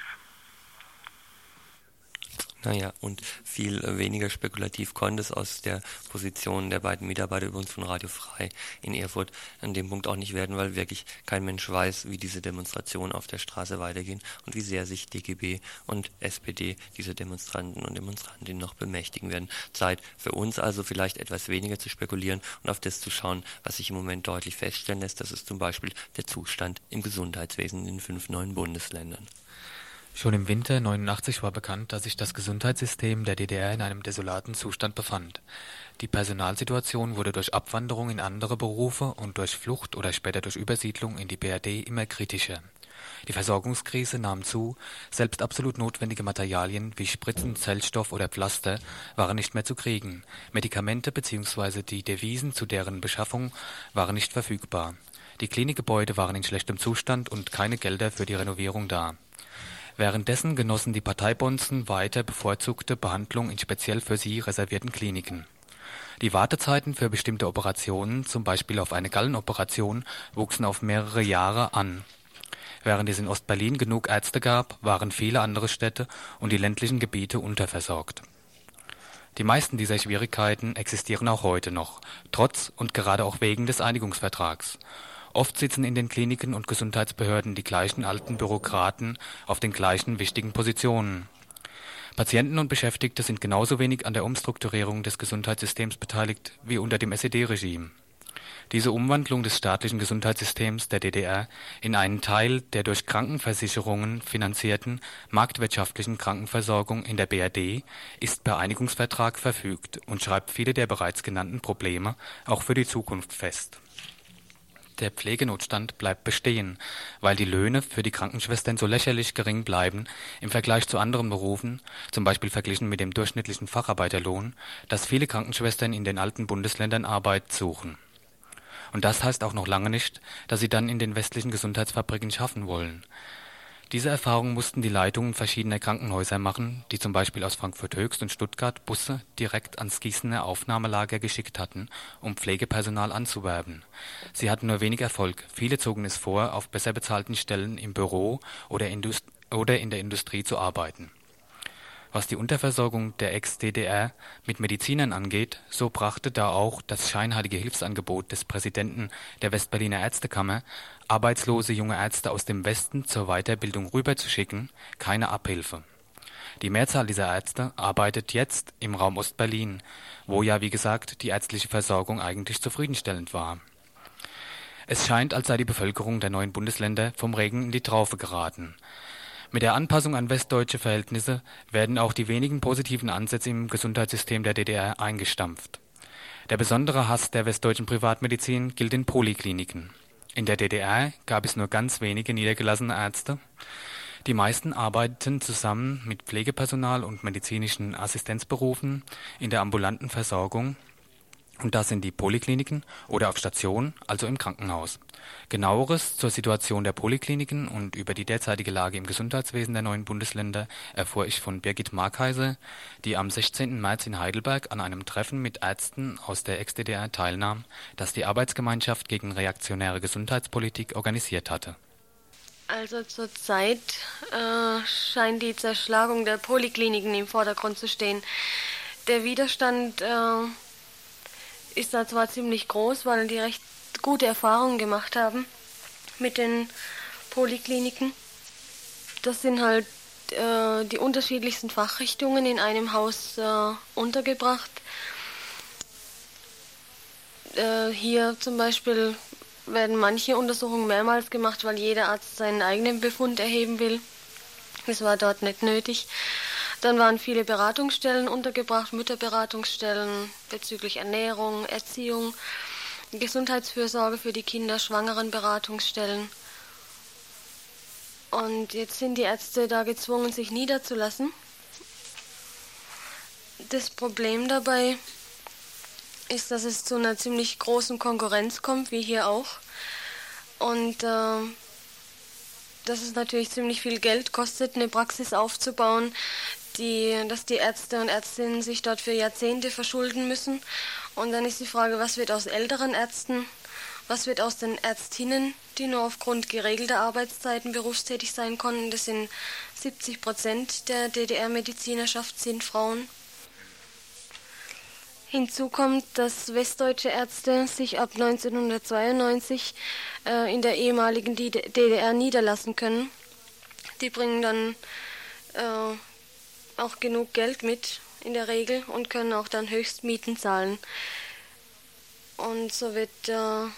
Naja, und viel weniger spekulativ konnte es aus der Position der beiden Mitarbeiter übrigens von Radio Frei in Erfurt an dem Punkt auch nicht werden, weil wirklich kein Mensch weiß, wie diese Demonstrationen auf der Straße weitergehen und wie sehr sich DGB und SPD diese Demonstranten und Demonstrantinnen noch bemächtigen werden. Zeit für uns also vielleicht etwas weniger zu spekulieren und auf das zu schauen, was sich im Moment deutlich feststellen lässt. Das ist zum Beispiel der Zustand im Gesundheitswesen in den fünf neuen Bundesländern. Schon im Winter 89 war bekannt, dass sich das Gesundheitssystem der DDR in einem desolaten Zustand befand. Die Personalsituation wurde durch Abwanderung in andere Berufe und durch Flucht oder später durch Übersiedlung in die BRD immer kritischer. Die Versorgungskrise nahm zu, selbst absolut notwendige Materialien wie Spritzen, Zellstoff oder Pflaster waren nicht mehr zu kriegen, Medikamente bzw. die Devisen zu deren Beschaffung waren nicht verfügbar. Die Klinikgebäude waren in schlechtem Zustand und keine Gelder für die Renovierung da Währenddessen genossen die Parteibonzen weiter bevorzugte Behandlung in speziell für sie reservierten Kliniken. Die Wartezeiten für bestimmte Operationen, zum Beispiel auf eine Gallenoperation, wuchsen auf mehrere Jahre an. Während es in Ostberlin genug Ärzte gab, waren viele andere Städte und die ländlichen Gebiete unterversorgt. Die meisten dieser Schwierigkeiten existieren auch heute noch, trotz und gerade auch wegen des Einigungsvertrags Oft sitzen in den Kliniken und Gesundheitsbehörden die gleichen alten Bürokraten auf den gleichen wichtigen Positionen. Patienten und Beschäftigte sind genauso wenig an der Umstrukturierung des Gesundheitssystems beteiligt wie unter dem SED-Regime. Diese Umwandlung des staatlichen Gesundheitssystems der DDR in einen Teil der durch Krankenversicherungen finanzierten marktwirtschaftlichen Krankenversorgung in der BRD ist per Einigungsvertrag verfügt und schreibt viele der bereits genannten Probleme auch für die Zukunft fest der Pflegenotstand bleibt bestehen, weil die Löhne für die Krankenschwestern so lächerlich gering bleiben im Vergleich zu anderen Berufen, zum Beispiel verglichen mit dem durchschnittlichen Facharbeiterlohn, dass viele Krankenschwestern in den alten Bundesländern Arbeit suchen. Und das heißt auch noch lange nicht, dass sie dann in den westlichen Gesundheitsfabriken schaffen wollen diese Erfahrung mussten die Leitungen verschiedener Krankenhäuser machen, die zum Beispiel aus Frankfurt-Höchst und Stuttgart Busse direkt ans Gießener Aufnahmelager geschickt hatten, um Pflegepersonal anzuwerben. Sie hatten nur wenig Erfolg, viele zogen es vor, auf besser bezahlten Stellen im Büro oder in der Industrie zu arbeiten was die Unterversorgung der Ex-DDR mit Medizinern angeht, so brachte da auch das scheinheilige Hilfsangebot des Präsidenten der Westberliner Ärztekammer, arbeitslose junge Ärzte aus dem Westen zur Weiterbildung rüberzuschicken, keine Abhilfe. Die Mehrzahl dieser Ärzte arbeitet jetzt im Raum Ostberlin, wo ja wie gesagt die ärztliche Versorgung eigentlich zufriedenstellend war. Es scheint, als sei die Bevölkerung der neuen Bundesländer vom Regen in die Traufe geraten mit der Anpassung an westdeutsche Verhältnisse werden auch die wenigen positiven Ansätze im Gesundheitssystem der DDR eingestampft. Der besondere Hass der westdeutschen Privatmedizin gilt den Polikliniken. In der DDR gab es nur ganz wenige niedergelassene Ärzte. Die meisten arbeiteten zusammen mit Pflegepersonal und medizinischen Assistenzberufen in der ambulanten Versorgung und das sind die Polikliniken oder auf Station, also im Krankenhaus. Genaueres zur Situation der Polikliniken und über die derzeitige Lage im Gesundheitswesen der neuen Bundesländer erfuhr ich von Birgit Markheise, die am 16. März in Heidelberg an einem Treffen mit Ärzten aus der Ex-DDR teilnahm, das die Arbeitsgemeinschaft gegen reaktionäre Gesundheitspolitik organisiert hatte. Also zurzeit äh, scheint die Zerschlagung der Polikliniken im Vordergrund zu stehen. Der Widerstand äh, ist da zwar ziemlich groß, weil die recht gute Erfahrungen gemacht haben mit den Polikliniken. Das sind halt äh, die unterschiedlichsten Fachrichtungen in einem Haus äh, untergebracht. äh, hier zum Beispiel werden manche Untersuchungen mehrmals gemacht, weil jeder Arzt seinen eigenen Befund erheben will. Das war dort nicht nötig. Dann waren viele Beratungsstellen untergebracht, Mütterberatungsstellen bezüglich Ernährung, Erziehung, Gesundheitsfürsorge für die Kinder, Schwangerenberatungsstellen. Und jetzt sind die Ärzte da gezwungen, sich niederzulassen. Das Problem dabei ist, dass es zu einer ziemlich großen Konkurrenz kommt, wie hier auch. Und äh, dass es natürlich ziemlich viel Geld kostet, eine Praxis aufzubauen, die, dass die Ärzte und Ärztinnen sich dort für Jahrzehnte verschulden müssen. Und dann ist die Frage, was wird aus älteren Ärzten, was wird aus den Ärztinnen, die nur aufgrund geregelter Arbeitszeiten berufstätig sein konnten. Das sind 70 Prozent der DDR-Medizinerschaft sind Frauen. Hinzu kommt, dass westdeutsche Ärzte sich ab 1992 äh, in der ehemaligen DDR niederlassen können. Die bringen dann äh, auch genug Geld mit in der Regel und können auch dann Höchstmieten zahlen. Und so wird äh,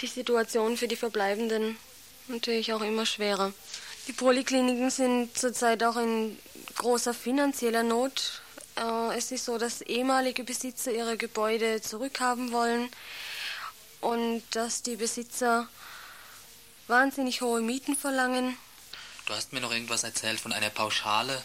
die Situation für die Verbleibenden natürlich auch immer schwerer. Die Polikliniken sind zurzeit auch in großer finanzieller Not äh, es ist so, dass ehemalige Besitzer ihre Gebäude zurückhaben wollen und dass die Besitzer wahnsinnig hohe Mieten verlangen. Du hast mir noch irgendwas erzählt von einer Pauschale,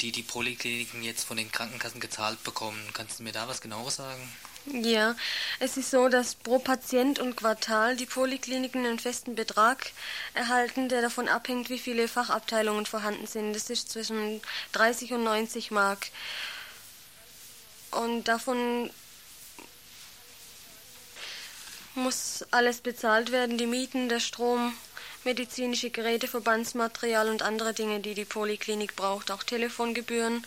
die die Polikliniken jetzt von den Krankenkassen gezahlt bekommen. Kannst du mir da was genaueres sagen? Ja, es ist so, dass pro Patient und Quartal die Polikliniken einen festen Betrag erhalten, der davon abhängt, wie viele Fachabteilungen vorhanden sind. Das ist zwischen 30 und 90 Mark. Und davon muss alles bezahlt werden, die Mieten, der Strom, medizinische Geräte, Verbandsmaterial und andere Dinge, die die Poliklinik braucht, auch Telefongebühren,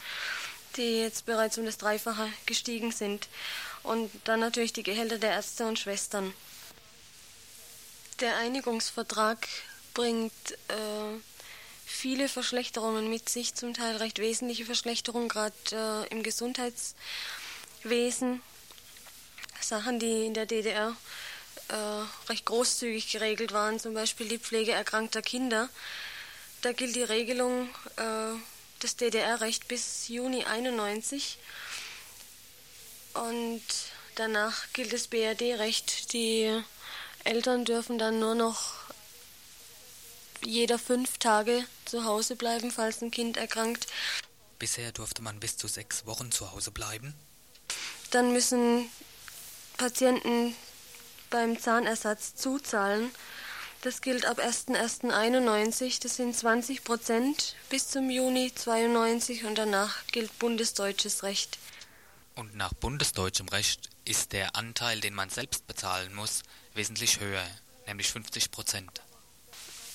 die jetzt bereits um das Dreifache gestiegen sind. Und dann natürlich die Gehälter der Ärzte und Schwestern. Der Einigungsvertrag bringt äh, viele Verschlechterungen mit sich, zum Teil recht wesentliche Verschlechterungen, gerade äh, im Gesundheitswesen. Sachen, die in der DDR äh, recht großzügig geregelt waren, zum Beispiel die Pflege erkrankter Kinder. Da gilt die Regelung äh, des DDR-Recht bis Juni 91 und danach gilt das BRD-Recht. Die Eltern dürfen dann nur noch jeder fünf Tage zu Hause bleiben, falls ein Kind erkrankt. Bisher durfte man bis zu sechs Wochen zu Hause bleiben. Dann müssen Patienten beim Zahnersatz zuzahlen. Das gilt ab 1.1.91, das sind 20 Prozent bis zum Juni 92 und danach gilt bundesdeutsches Recht. Und nach bundesdeutschem Recht ist der Anteil, den man selbst bezahlen muss, wesentlich höher, nämlich 50 Prozent.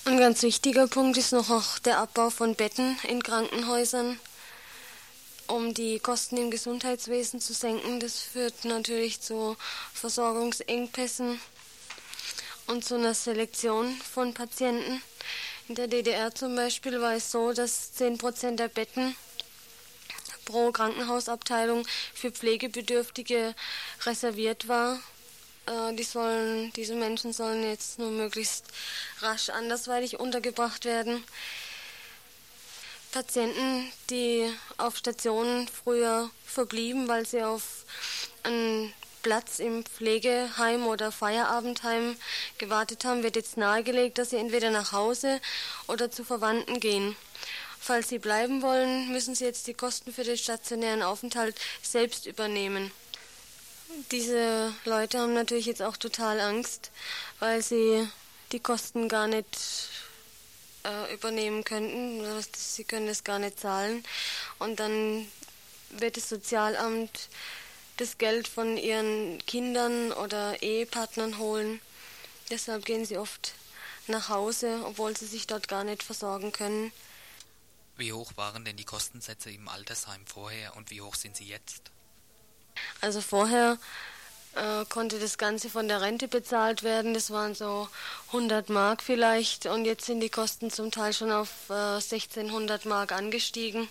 Ein ganz wichtiger Punkt ist noch auch der Abbau von Betten in Krankenhäusern, um die Kosten im Gesundheitswesen zu senken. Das führt natürlich zu Versorgungsengpässen und zu einer Selektion von Patienten. In der DDR zum Beispiel war es so, dass 10% der Betten pro Krankenhausabteilung für Pflegebedürftige reserviert war äh, die sollen, diese Menschen sollen jetzt nur möglichst rasch andersweitig untergebracht werden. Patienten, die auf Stationen früher verblieben, weil sie auf einen Platz im Pflegeheim oder Feierabendheim gewartet haben, wird jetzt nahegelegt, dass sie entweder nach Hause oder zu Verwandten gehen. Falls sie bleiben wollen, müssen sie jetzt die Kosten für den stationären Aufenthalt selbst übernehmen. Diese Leute haben natürlich jetzt auch total Angst, weil sie die Kosten gar nicht äh, übernehmen könnten. Sie können das gar nicht zahlen. Und dann wird das Sozialamt das Geld von ihren Kindern oder Ehepartnern holen. Deshalb gehen sie oft nach Hause, obwohl sie sich dort gar nicht versorgen können. Wie hoch waren denn die Kostensätze im Altersheim vorher und wie hoch sind sie jetzt? Also vorher äh, konnte das Ganze von der Rente bezahlt werden. Das waren so 100 Mark vielleicht. Und jetzt sind die Kosten zum Teil schon auf äh, 1600 Mark angestiegen.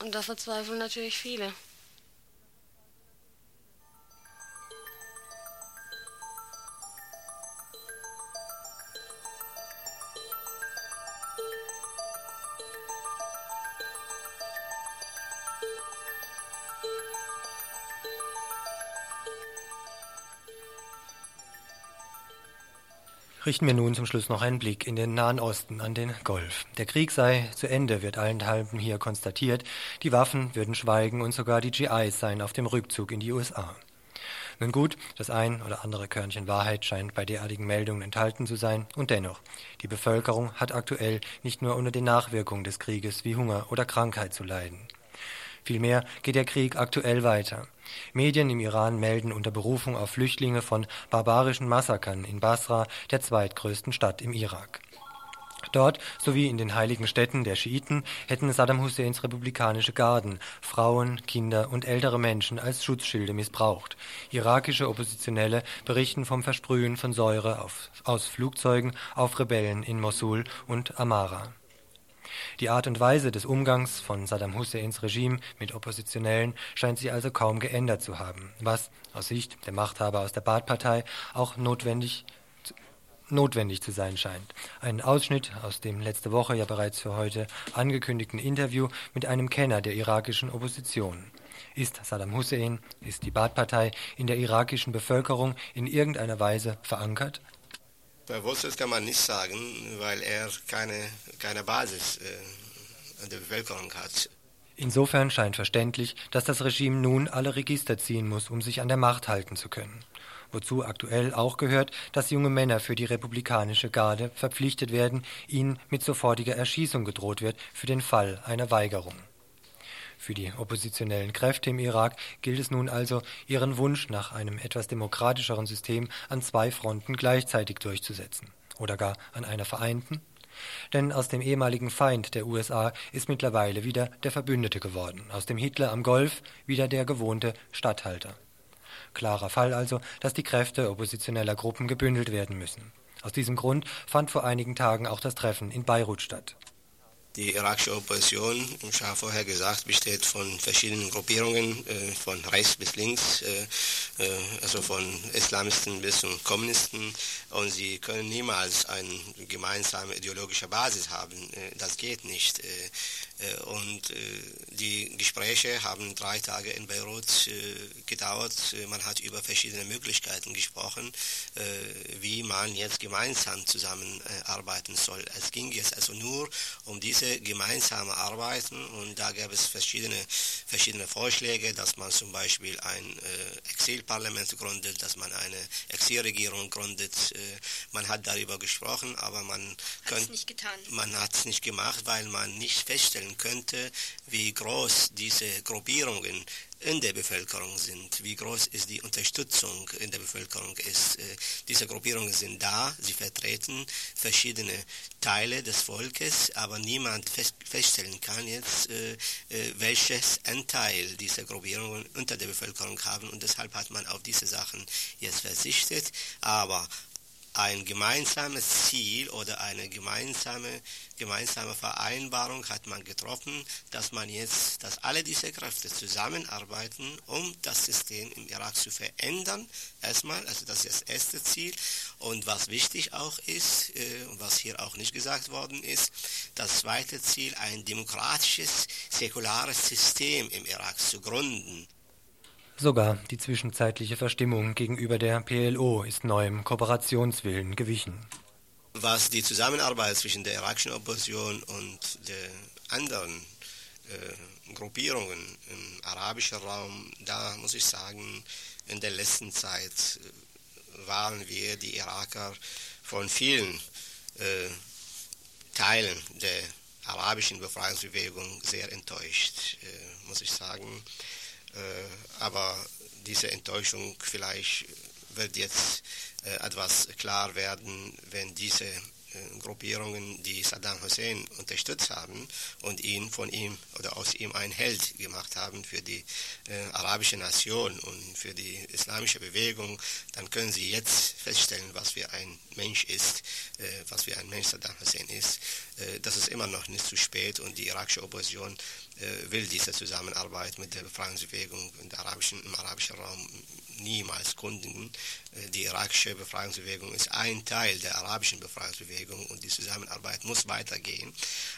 Und da verzweifeln natürlich viele. Richten wir nun zum Schluss noch einen Blick in den Nahen Osten an den Golf. Der Krieg sei zu Ende, wird allenthalben hier konstatiert. Die Waffen würden schweigen und sogar die GIs seien auf dem Rückzug in die USA. Nun gut, das ein oder andere Körnchen Wahrheit scheint bei derartigen Meldungen enthalten zu sein, und dennoch, die Bevölkerung hat aktuell nicht nur unter den Nachwirkungen des Krieges wie Hunger oder Krankheit zu leiden. Vielmehr geht der Krieg aktuell weiter. Medien im Iran melden unter Berufung auf Flüchtlinge von barbarischen Massakern in Basra, der zweitgrößten Stadt im Irak. Dort sowie in den heiligen Städten der Schiiten hätten Saddam Husseins republikanische Garden Frauen, Kinder und ältere Menschen als Schutzschilde missbraucht. Irakische Oppositionelle berichten vom Versprühen von Säure auf, aus Flugzeugen auf Rebellen in Mosul und Amara. Die Art und Weise des Umgangs von Saddam Husseins Regime mit Oppositionellen scheint sich also kaum geändert zu haben, was aus Sicht der Machthaber aus der Baath-Partei auch notwendig notwendig zu sein scheint. Ein Ausschnitt aus dem letzte Woche ja bereits für heute angekündigten Interview mit einem Kenner der irakischen Opposition. Ist Saddam Hussein, ist die Baath-Partei in der irakischen Bevölkerung in irgendeiner Weise verankert? Bewusst kann man nicht sagen, weil er keine, keine Basis äh, der Bevölkerung hat. Insofern scheint verständlich, dass das Regime nun alle Register ziehen muss, um sich an der Macht halten zu können. Wozu aktuell auch gehört, dass junge Männer für die republikanische Garde verpflichtet werden, ihnen mit sofortiger Erschießung gedroht wird für den Fall einer Weigerung. Für die oppositionellen Kräfte im Irak gilt es nun also, ihren Wunsch nach einem etwas demokratischeren System an zwei Fronten gleichzeitig durchzusetzen. Oder gar an einer vereinten? Denn aus dem ehemaligen Feind der USA ist mittlerweile wieder der Verbündete geworden, aus dem Hitler am Golf wieder der gewohnte Statthalter. Klarer Fall also, dass die Kräfte oppositioneller Gruppen gebündelt werden müssen. Aus diesem Grund fand vor einigen Tagen auch das Treffen in Beirut statt. Die irakische Opposition, ich habe vorher gesagt, besteht von verschiedenen Gruppierungen, äh, von rechts bis links, äh, äh, also von Islamisten bis zum Kommunisten. Und sie können niemals eine gemeinsame ideologische Basis haben. das geht nicht. Und die Gespräche haben drei Tage in Beirut gedauert. Man hat über verschiedene Möglichkeiten gesprochen, wie man jetzt gemeinsam zusammenarbeiten soll. Es ging jetzt also nur um diese gemeinsame Arbeiten und da gab es verschiedene, verschiedene Vorschläge, dass man zum Beispiel ein äh, Exilparlament gründet, dass man eine Exilregierung gründet. Äh, man hat darüber gesprochen, aber man hat es nicht getan. Man hat es nicht gemacht, weil man nicht feststellen könnte, wie groß diese Gruppierungen in der Bevölkerung sind, wie groß ist die Unterstützung in der Bevölkerung ist. Äh, diese Gruppierungen sind da, sie vertreten verschiedene Teile des Volkes, aber niemand fest, feststellen kann jetzt, äh, äh, welches Anteil diese Gruppierungen unter der Bevölkerung haben und deshalb hat man auf diese Sachen jetzt verzichtet. Aber ein gemeinsames Ziel oder eine gemeinsame, gemeinsame Vereinbarung hat man getroffen, dass man jetzt, dass alle diese Kräfte zusammenarbeiten, um das System im Irak zu verändern. Erstmal, also das ist das erste Ziel. Und was wichtig auch ist, äh, was hier auch nicht gesagt worden ist, das zweite Ziel, ein demokratisches, säkulares System im Irak zu gründen. Sogar die zwischenzeitliche Verstimmung gegenüber der PLO ist neuem Kooperationswillen gewichen. Was die Zusammenarbeit zwischen der irakischen Opposition und den anderen äh, Gruppierungen im arabischen Raum, da muss ich sagen, in der letzten Zeit äh, waren wir, die Iraker, von vielen äh, Teilen der arabischen Befreiungsbewegung sehr enttäuscht, äh, muss ich sagen. Äh, aber diese Enttäuschung vielleicht wird jetzt äh, etwas klar werden, wenn diese Gruppierungen, die Saddam Hussein unterstützt haben und ihn von ihm oder aus ihm ein Held gemacht haben für die äh, arabische Nation und für die islamische Bewegung, dann können sie jetzt feststellen, was für ein Mensch ist, äh, was für ein Mensch Saddam Hussein ist. Äh, das ist immer noch nicht zu spät und die irakische Opposition äh, will diese Zusammenarbeit mit der Befreiungsbewegung im arabischen, im arabischen Raum niemals kundigen. Äh, die irakische Befreiungsbewegung ist ein Teil der arabischen Befreiungsbewegung und die Zusammenarbeit muss weitergehen.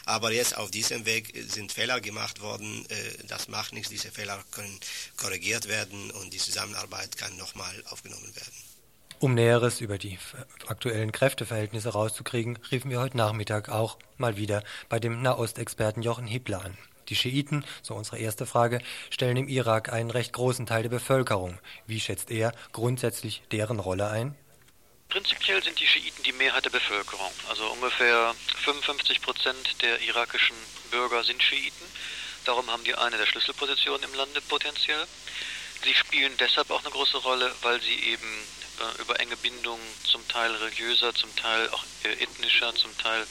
Aber jetzt auf diesem Weg sind Fehler gemacht worden. Äh, das macht nichts. Diese Fehler können korrigiert werden und die Zusammenarbeit kann nochmal aufgenommen werden. Um Näheres über die aktuellen Kräfteverhältnisse rauszukriegen, riefen wir heute Nachmittag auch mal wieder bei dem Nahostexperten Jochen Hippler an. Die Schiiten, so unsere erste Frage, stellen im Irak einen recht großen Teil der Bevölkerung. Wie schätzt er grundsätzlich deren Rolle ein? Prinzipiell sind die Schiiten die Mehrheit der Bevölkerung. Also ungefähr 55 Prozent der irakischen Bürger sind Schiiten. Darum haben die eine der Schlüsselpositionen im Lande potenziell. Sie spielen deshalb auch eine große Rolle, weil sie eben äh, über enge Bindungen, zum Teil religiöser, zum Teil auch äh, ethnischer, zum Teil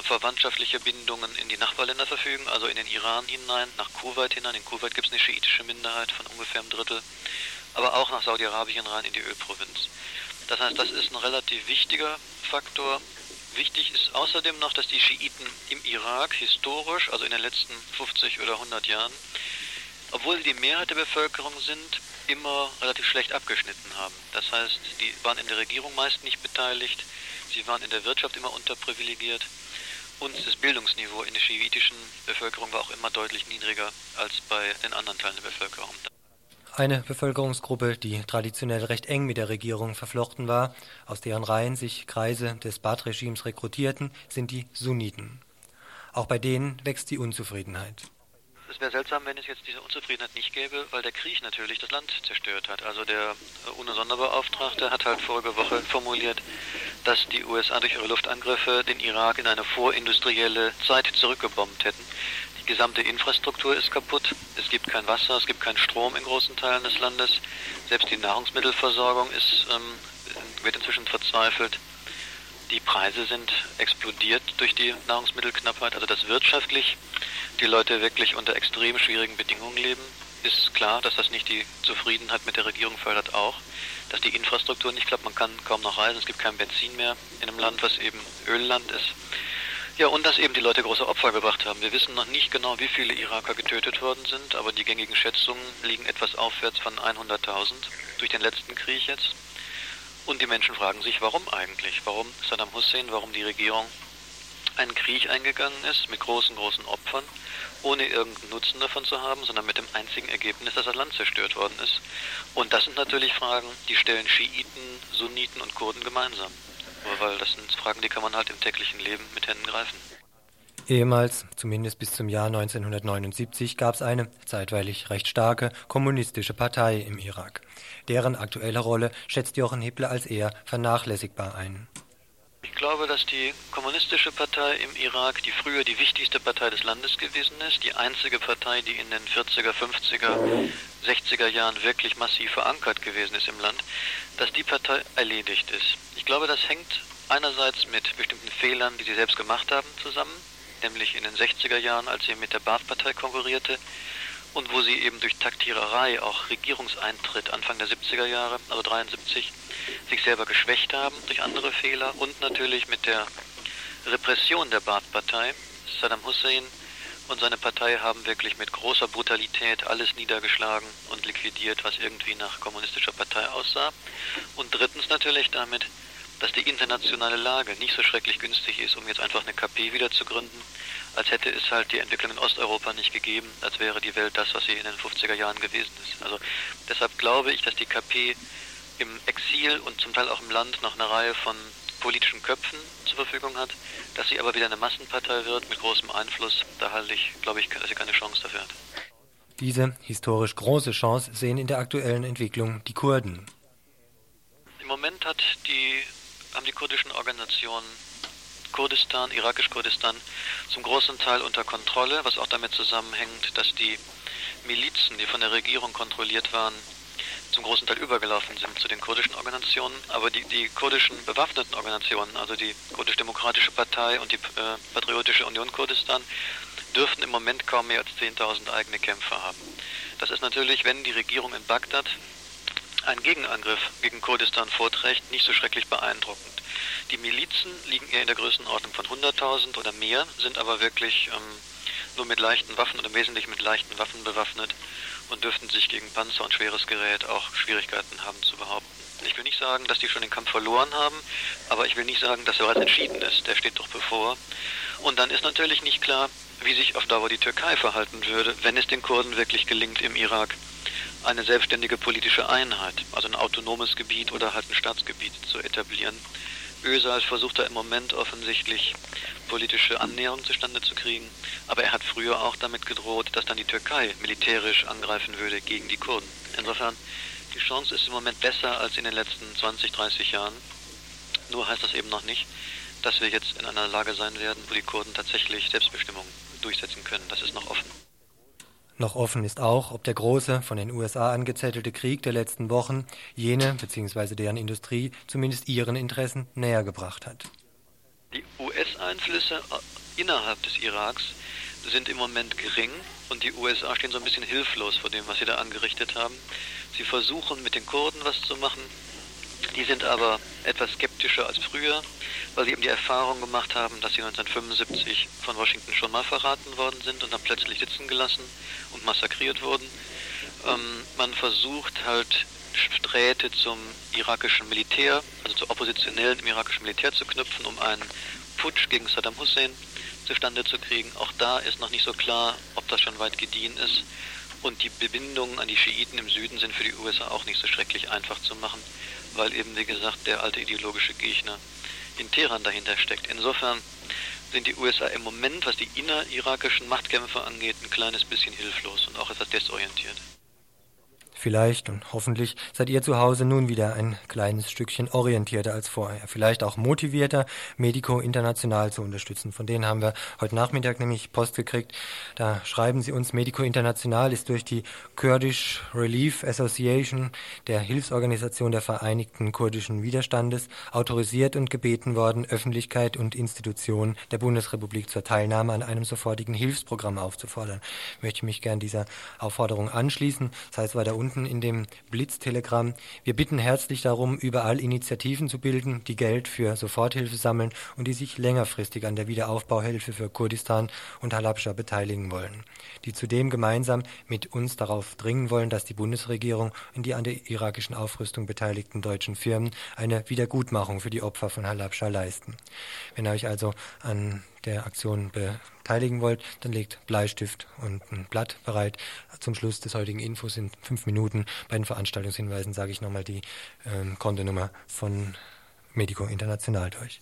verwandtschaftliche Bindungen in die Nachbarländer verfügen, also in den Iran hinein, nach Kuwait hinein. In Kuwait gibt es eine schiitische Minderheit von ungefähr einem Drittel, aber auch nach Saudi-Arabien rein in die Ölprovinz. Das heißt, das ist ein relativ wichtiger Faktor. Wichtig ist außerdem noch, dass die Schiiten im Irak historisch, also in den letzten 50 oder 100 Jahren, obwohl sie die Mehrheit der Bevölkerung sind, immer relativ schlecht abgeschnitten haben. Das heißt, die waren in der Regierung meist nicht beteiligt, sie waren in der Wirtschaft immer unterprivilegiert und das Bildungsniveau in der schiitischen Bevölkerung war auch immer deutlich niedriger als bei den anderen Teilen der Bevölkerung. Eine Bevölkerungsgruppe, die traditionell recht eng mit der Regierung verflochten war, aus deren Reihen sich Kreise des Baath-Regimes rekrutierten, sind die Sunniten. Auch bei denen wächst die Unzufriedenheit. Es wäre seltsam, wenn es jetzt diese Unzufriedenheit nicht gäbe, weil der Krieg natürlich das Land zerstört hat. Also der UNO-Sonderbeauftragte hat halt vorige Woche formuliert, dass die USA durch ihre Luftangriffe den Irak in eine vorindustrielle Zeit zurückgebombt hätten. Die gesamte Infrastruktur ist kaputt. Es gibt kein Wasser, es gibt keinen Strom in großen Teilen des Landes. Selbst die Nahrungsmittelversorgung ist, ähm, wird inzwischen verzweifelt. Die Preise sind explodiert durch die Nahrungsmittelknappheit. Also dass wirtschaftlich die Leute wirklich unter extrem schwierigen Bedingungen leben, ist klar, dass das nicht die Zufriedenheit mit der Regierung fördert auch, dass die Infrastruktur nicht klappt, man kann kaum noch reisen, es gibt kein Benzin mehr in einem Land, was eben Ölland ist. Ja, und dass eben die Leute große Opfer gebracht haben. Wir wissen noch nicht genau, wie viele Iraker getötet worden sind, aber die gängigen Schätzungen liegen etwas aufwärts von 100.000 durch den letzten Krieg jetzt. Und die Menschen fragen sich, warum eigentlich? Warum Saddam Hussein, warum die Regierung einen Krieg eingegangen ist mit großen, großen Opfern, ohne irgendeinen Nutzen davon zu haben, sondern mit dem einzigen Ergebnis, dass das Land zerstört worden ist. Und das sind natürlich Fragen, die stellen Schiiten, Sunniten und Kurden gemeinsam. Weil das sind Fragen, die kann man halt im täglichen Leben mit Händen greifen. Ehemals, zumindest bis zum Jahr 1979, gab es eine zeitweilig recht starke kommunistische Partei im Irak. Deren aktuelle Rolle schätzt Jochen Hippler als eher vernachlässigbar ein. Ich glaube, dass die kommunistische Partei im Irak, die früher die wichtigste Partei des Landes gewesen ist, die einzige Partei, die in den 40er, 50er, 60er Jahren wirklich massiv verankert gewesen ist im Land, dass die Partei erledigt ist. Ich glaube, das hängt einerseits mit bestimmten Fehlern, die sie selbst gemacht haben, zusammen, nämlich in den 60er Jahren, als sie mit der Baath-Partei konkurrierte und wo sie eben durch Taktiererei auch Regierungseintritt Anfang der 70er Jahre, also 73, sich selber geschwächt haben durch andere Fehler und natürlich mit der Repression der Baath-Partei. Saddam Hussein und seine Partei haben wirklich mit großer Brutalität alles niedergeschlagen und liquidiert, was irgendwie nach kommunistischer Partei aussah. Und drittens natürlich damit, dass die internationale Lage nicht so schrecklich günstig ist, um jetzt einfach eine KP wieder zu gründen, als hätte es halt die Entwicklung in Osteuropa nicht gegeben, als wäre die Welt das, was sie in den 50er Jahren gewesen ist. Also deshalb glaube ich, dass die KP im Exil und zum Teil auch im Land noch eine Reihe von politischen Köpfen zur Verfügung hat, dass sie aber wieder eine Massenpartei wird mit großem Einfluss, da halte ich, glaube ich, dass sie keine Chance dafür hat. Diese historisch große Chance sehen in der aktuellen Entwicklung die Kurden. Im Moment hat die, haben die kurdischen Organisationen Kurdistan, irakisch-Kurdistan, zum großen Teil unter Kontrolle, was auch damit zusammenhängt, dass die Milizen, die von der Regierung kontrolliert waren, zum großen Teil übergelaufen sind zu den kurdischen Organisationen. Aber die, die kurdischen bewaffneten Organisationen, also die kurdisch-demokratische Partei und die äh, Patriotische Union Kurdistan, dürften im Moment kaum mehr als 10.000 eigene Kämpfer haben. Das ist natürlich, wenn die Regierung in Bagdad einen Gegenangriff gegen Kurdistan vorträgt, nicht so schrecklich beeindruckend. Die Milizen liegen eher in der Größenordnung von 100.000 oder mehr, sind aber wirklich ähm, nur mit leichten Waffen oder wesentlich mit leichten Waffen bewaffnet und dürften sich gegen Panzer und schweres Gerät auch Schwierigkeiten haben zu behaupten. Ich will nicht sagen, dass die schon den Kampf verloren haben, aber ich will nicht sagen, dass er bereits entschieden ist. Der steht doch bevor. Und dann ist natürlich nicht klar, wie sich auf Dauer die Türkei verhalten würde, wenn es den Kurden wirklich gelingt, im Irak eine selbstständige politische Einheit, also ein autonomes Gebiet oder halt ein Staatsgebiet zu etablieren. Özal versucht da im Moment offensichtlich politische Annäherung zustande zu kriegen, aber er hat früher auch damit gedroht, dass dann die Türkei militärisch angreifen würde gegen die Kurden. Insofern, die Chance ist im Moment besser als in den letzten 20, 30 Jahren. Nur heißt das eben noch nicht, dass wir jetzt in einer Lage sein werden, wo die Kurden tatsächlich Selbstbestimmung durchsetzen können. Das ist noch offen. Noch offen ist auch, ob der große, von den USA angezettelte Krieg der letzten Wochen jene bzw. deren Industrie zumindest ihren Interessen näher gebracht hat. Die US-Einflüsse äh, innerhalb des Iraks sind im Moment gering und die USA stehen so ein bisschen hilflos vor dem, was sie da angerichtet haben. Sie versuchen mit den Kurden was zu machen, die sind aber etwas skeptischer als früher, weil sie eben die Erfahrung gemacht haben, dass sie 1975 von Washington schon mal verraten worden sind und dann plötzlich sitzen gelassen und massakriert wurden. Ähm, man versucht halt Sträte zum irakischen Militär, also zu Oppositionellen im irakischen Militär zu knüpfen, um einen Putsch gegen Saddam Hussein zustande zu kriegen. Auch da ist noch nicht so klar, ob das schon weit gediehen ist. Und die Bindungen an die Schiiten im Süden sind für die USA auch nicht so schrecklich einfach zu machen weil eben, wie gesagt, der alte ideologische Gegner in Teheran dahinter steckt. Insofern sind die USA im Moment, was die innerirakischen Machtkämpfe angeht, ein kleines bisschen hilflos und auch etwas desorientiert. Vielleicht und hoffentlich seid ihr zu Hause nun wieder ein kleines Stückchen orientierter als vorher. Vielleicht auch motivierter, Medico International zu unterstützen. Von denen haben wir heute Nachmittag nämlich Post gekriegt. Da schreiben sie uns, Medico International ist durch die Kurdish Relief Association, der Hilfsorganisation der Vereinigten Kurdischen Widerstandes, autorisiert und gebeten worden, Öffentlichkeit und Institutionen der Bundesrepublik zur Teilnahme an einem sofortigen Hilfsprogramm aufzufordern. Ich möchte mich gern dieser Aufforderung anschließen. Das heißt, weiter unten unten in dem Blitztelegramm. Wir bitten herzlich darum, überall Initiativen zu bilden, die Geld für Soforthilfe sammeln und die sich längerfristig an der Wiederaufbauhilfe für Kurdistan und Halabscha beteiligen wollen. Die zudem gemeinsam mit uns darauf dringen wollen, dass die Bundesregierung und die an der irakischen Aufrüstung beteiligten deutschen Firmen eine Wiedergutmachung für die Opfer von Halabscha leisten. Wenn euch also an der Aktion beteiligen wollt, dann legt Bleistift und ein Blatt bereit. Zum Schluss des heutigen Infos in fünf Minuten bei den Veranstaltungshinweisen sage ich nochmal die ähm, Kontonummer von Medico International durch.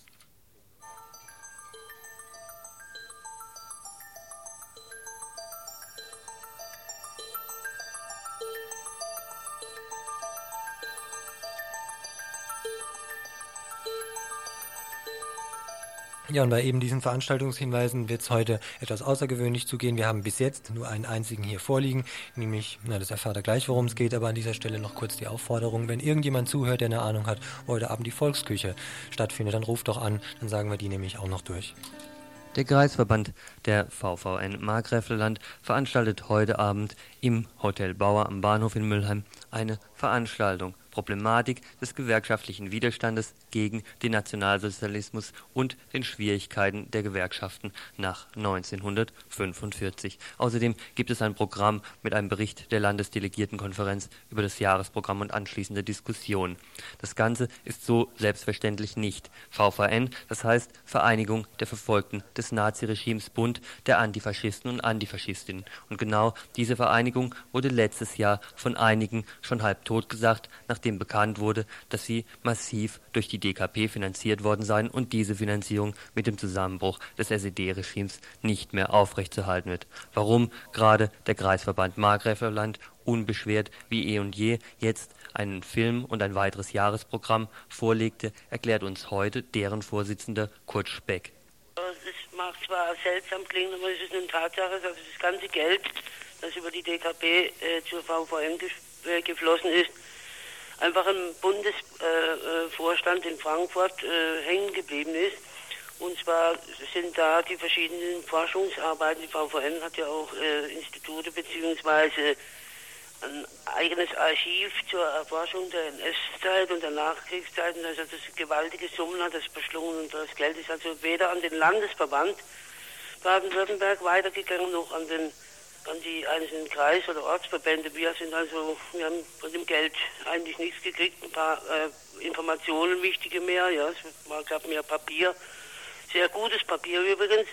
Ja, und bei eben diesen Veranstaltungshinweisen wird es heute etwas außergewöhnlich zugehen. Wir haben bis jetzt nur einen einzigen hier vorliegen, nämlich, na, das erfahrt er gleich, worum es geht, aber an dieser Stelle noch kurz die Aufforderung, wenn irgendjemand zuhört, der eine Ahnung hat, heute Abend die Volksküche stattfindet, dann ruft doch an, dann sagen wir die nämlich auch noch durch. Der Kreisverband der VVN Markgräflerland veranstaltet heute Abend im Hotel Bauer am Bahnhof in Müllheim eine Veranstaltung Problematik des gewerkschaftlichen Widerstandes gegen den Nationalsozialismus und den Schwierigkeiten der Gewerkschaften nach 1945. Außerdem gibt es ein Programm mit einem Bericht der Landesdelegiertenkonferenz über das Jahresprogramm und anschließende Diskussion. Das Ganze ist so selbstverständlich nicht. VVN, das heißt Vereinigung der Verfolgten des Naziregimes Bund der Antifaschisten und Antifaschistinnen. Und genau diese Vereinigung wurde letztes Jahr von einigen schon halb tot gesagt, nachdem bekannt wurde, dass sie massiv durch die DKP finanziert worden seien und diese Finanzierung mit dem Zusammenbruch des SED-Regimes nicht mehr aufrechtzuerhalten wird. Warum gerade der Kreisverband Markgräflerland unbeschwert wie eh und je jetzt einen Film und ein weiteres Jahresprogramm vorlegte, erklärt uns heute deren Vorsitzender Kurt Speck. Es mag zwar seltsam klingen, aber es ist eine Tatsache, dass das ganze Geld, das über die DKP äh, zur VVN äh, geflossen ist, einfach im Bundesvorstand in Frankfurt äh, hängen geblieben ist. Und zwar sind da die verschiedenen Forschungsarbeiten, die VVN hat ja auch äh, Institute beziehungsweise ein eigenes Archiv zur Erforschung der NS-Zeit und der Nachkriegszeiten, also das gewaltige Summen hat das beschlungen und das Geld ist also weder an den Landesverband Baden-Württemberg weitergegangen noch an den an die einzelnen Kreis- oder Ortsverbände. Wir sind also, wir haben von dem Geld eigentlich nichts gekriegt, ein paar äh, Informationen, wichtige mehr, ja, es gab mehr Papier, sehr gutes Papier übrigens.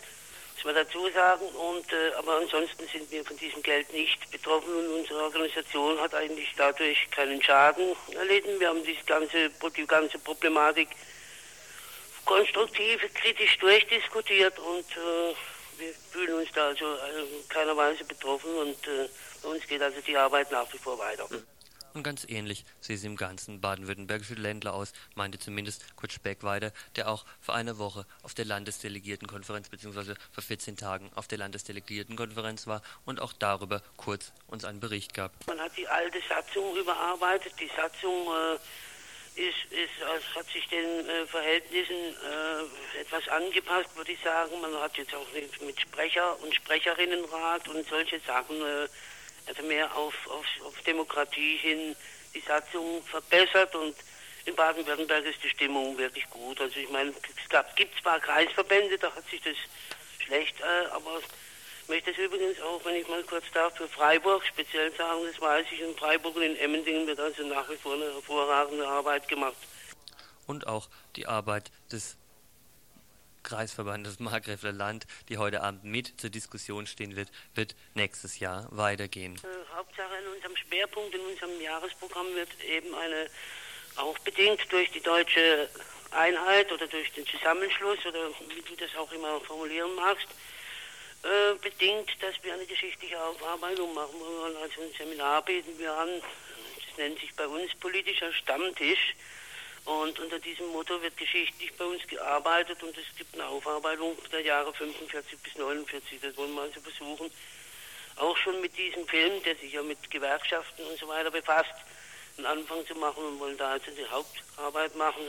muss man dazu sagen. Und, äh, aber ansonsten sind wir von diesem Geld nicht betroffen und unsere Organisation hat eigentlich dadurch keinen Schaden erlitten. Wir haben diese ganze, die ganze Problematik konstruktiv, kritisch durchdiskutiert und äh, wir fühlen uns da also in keiner Weise betroffen und äh, bei uns geht also die Arbeit nach wie vor weiter. Und ganz ähnlich sieht es im ganzen baden-württembergische Ländler aus, meinte zumindest Kurt Speck weiter, der auch für eine Woche auf der Landesdelegiertenkonferenz bzw. vor 14 Tagen auf der Landesdelegiertenkonferenz war und auch darüber kurz uns einen Bericht gab. Man hat die alte Satzung überarbeitet. Die Satzung äh, ist, ist, hat sich den äh, Verhältnissen äh, etwas angepasst, würde ich sagen. Man hat jetzt auch mit Sprecher und Sprecherinnenrat und solche Sachen äh, also mehr auf, auf, auf Demokratie hin die Satzung verbessert und in Baden-Württemberg ist die Stimmung wirklich gut. Also ich meine, es gab, gibt zwar Kreisverbände, da hat sich das schlecht, äh, aber ich möchte es übrigens auch, wenn ich mal kurz darf, für Freiburg speziell sagen, das weiß ich, in Freiburg und in Emmendingen wird also nach wie vor eine hervorragende Arbeit gemacht. Und auch die Arbeit des Kreisverbandes Markgräfler Land, die heute Abend mit zur Diskussion stehen wird, wird nächstes Jahr weitergehen. Äh, Hauptsache in unserem Schwerpunkt, in unserem Jahresprogramm wird eben eine, auch bedingt durch die deutsche Einheit oder durch den Zusammenschluss oder wie du das auch immer formulieren magst, äh, bedingt, dass wir eine geschichtliche Aufarbeitung machen wollen. Also ein Seminar bieten wir an, das nennt sich bei uns politischer Stammtisch. Und unter diesem Motto wird geschichtlich bei uns gearbeitet und es gibt eine Aufarbeitung der Jahre 45 bis 49. Das wollen wir also versuchen, auch schon mit diesem Film, der sich ja mit Gewerkschaften und so weiter befasst, einen Anfang zu machen und wollen da also die Hauptarbeit machen.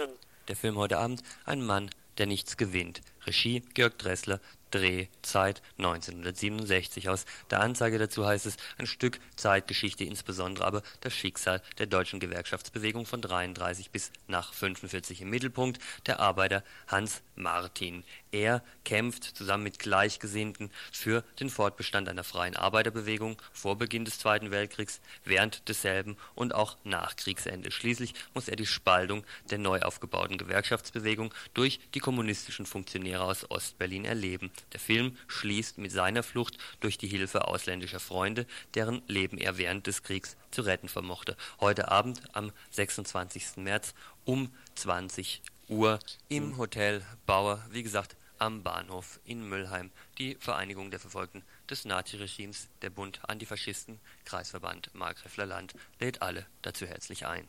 Der Film heute Abend, ein Mann, der nichts gewinnt. Regie Georg Dressler, Drehzeit 1967. Aus der Anzeige dazu heißt es, ein Stück Zeitgeschichte, insbesondere aber das Schicksal der deutschen Gewerkschaftsbewegung von 33 bis nach 45 im Mittelpunkt, der Arbeiter Hans Martin. Er kämpft zusammen mit Gleichgesinnten für den Fortbestand einer freien Arbeiterbewegung vor Beginn des Zweiten Weltkriegs, während desselben und auch nach Kriegsende. Schließlich muss er die Spaltung der neu aufgebauten Gewerkschaftsbewegung durch die kommunistischen Funktionäre aus Ostberlin erleben. Der Film schließt mit seiner Flucht durch die Hilfe ausländischer Freunde, deren Leben er während des Kriegs zu retten vermochte. Heute Abend am 26. März um 20 Uhr im Hotel Bauer, wie gesagt, am Bahnhof in Müllheim. Die Vereinigung der Verfolgten des Naziregimes, der Bund Antifaschisten, Kreisverband Markgräfler Land lädt alle dazu herzlich ein.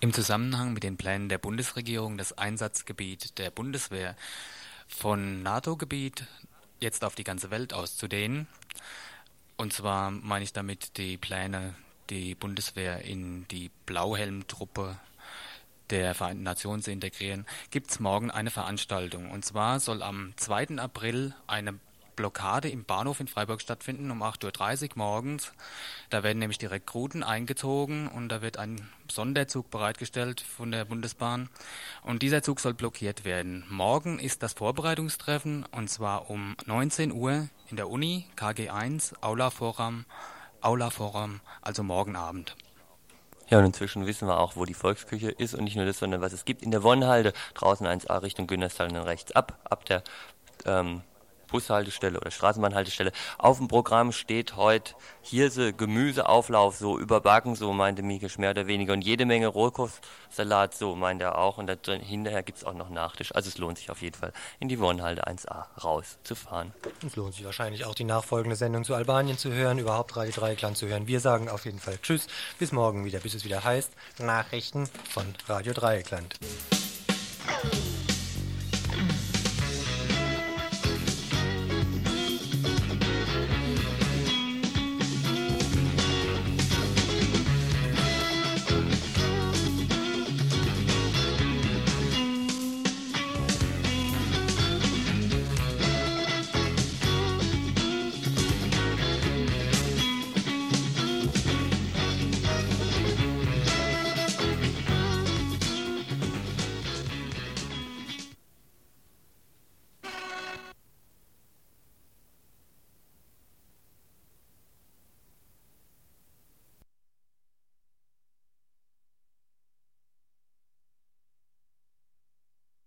Im Zusammenhang mit den Plänen der Bundesregierung, das Einsatzgebiet der Bundeswehr von NATO-Gebiet jetzt auf die ganze Welt auszudehnen. Und zwar meine ich damit die Pläne, die Bundeswehr in die Blauhelm-Truppe der Vereinten Nationen zu integrieren, gibt es morgen eine Veranstaltung. Und zwar soll am 2. April eine Blockade im Bahnhof in Freiburg stattfinden um 8.30 Uhr morgens. Da werden nämlich die Rekruten eingezogen und da wird ein Sonderzug bereitgestellt von der Bundesbahn. Und dieser Zug soll blockiert werden. Morgen ist das Vorbereitungstreffen und zwar um 19 Uhr in der Uni, KG1, Aula Forum, Aula Forum, also morgen Abend. Ja, und inzwischen wissen wir auch, wo die Volksküche ist und nicht nur das, sondern was es gibt. In der Wonnhalde, draußen 1a Richtung Günterstal und rechts ab, ab der ähm, Bushaltestelle oder Straßenbahnhaltestelle. Auf dem Programm steht heute Hirse, Gemüseauflauf, so überbacken, so meinte Mieke mehr oder weniger. Und jede Menge Rohkostsalat, so meint er auch. Und da drin, hinterher gibt es auch noch Nachtisch. Also es lohnt sich auf jeden Fall, in die Wohnhalde 1a rauszufahren. Es lohnt sich wahrscheinlich auch, die nachfolgende Sendung zu Albanien zu hören, überhaupt Radio Dreieckland zu hören. Wir sagen auf jeden Fall Tschüss, bis morgen wieder, bis es wieder heißt Nachrichten von Radio Dreieckland.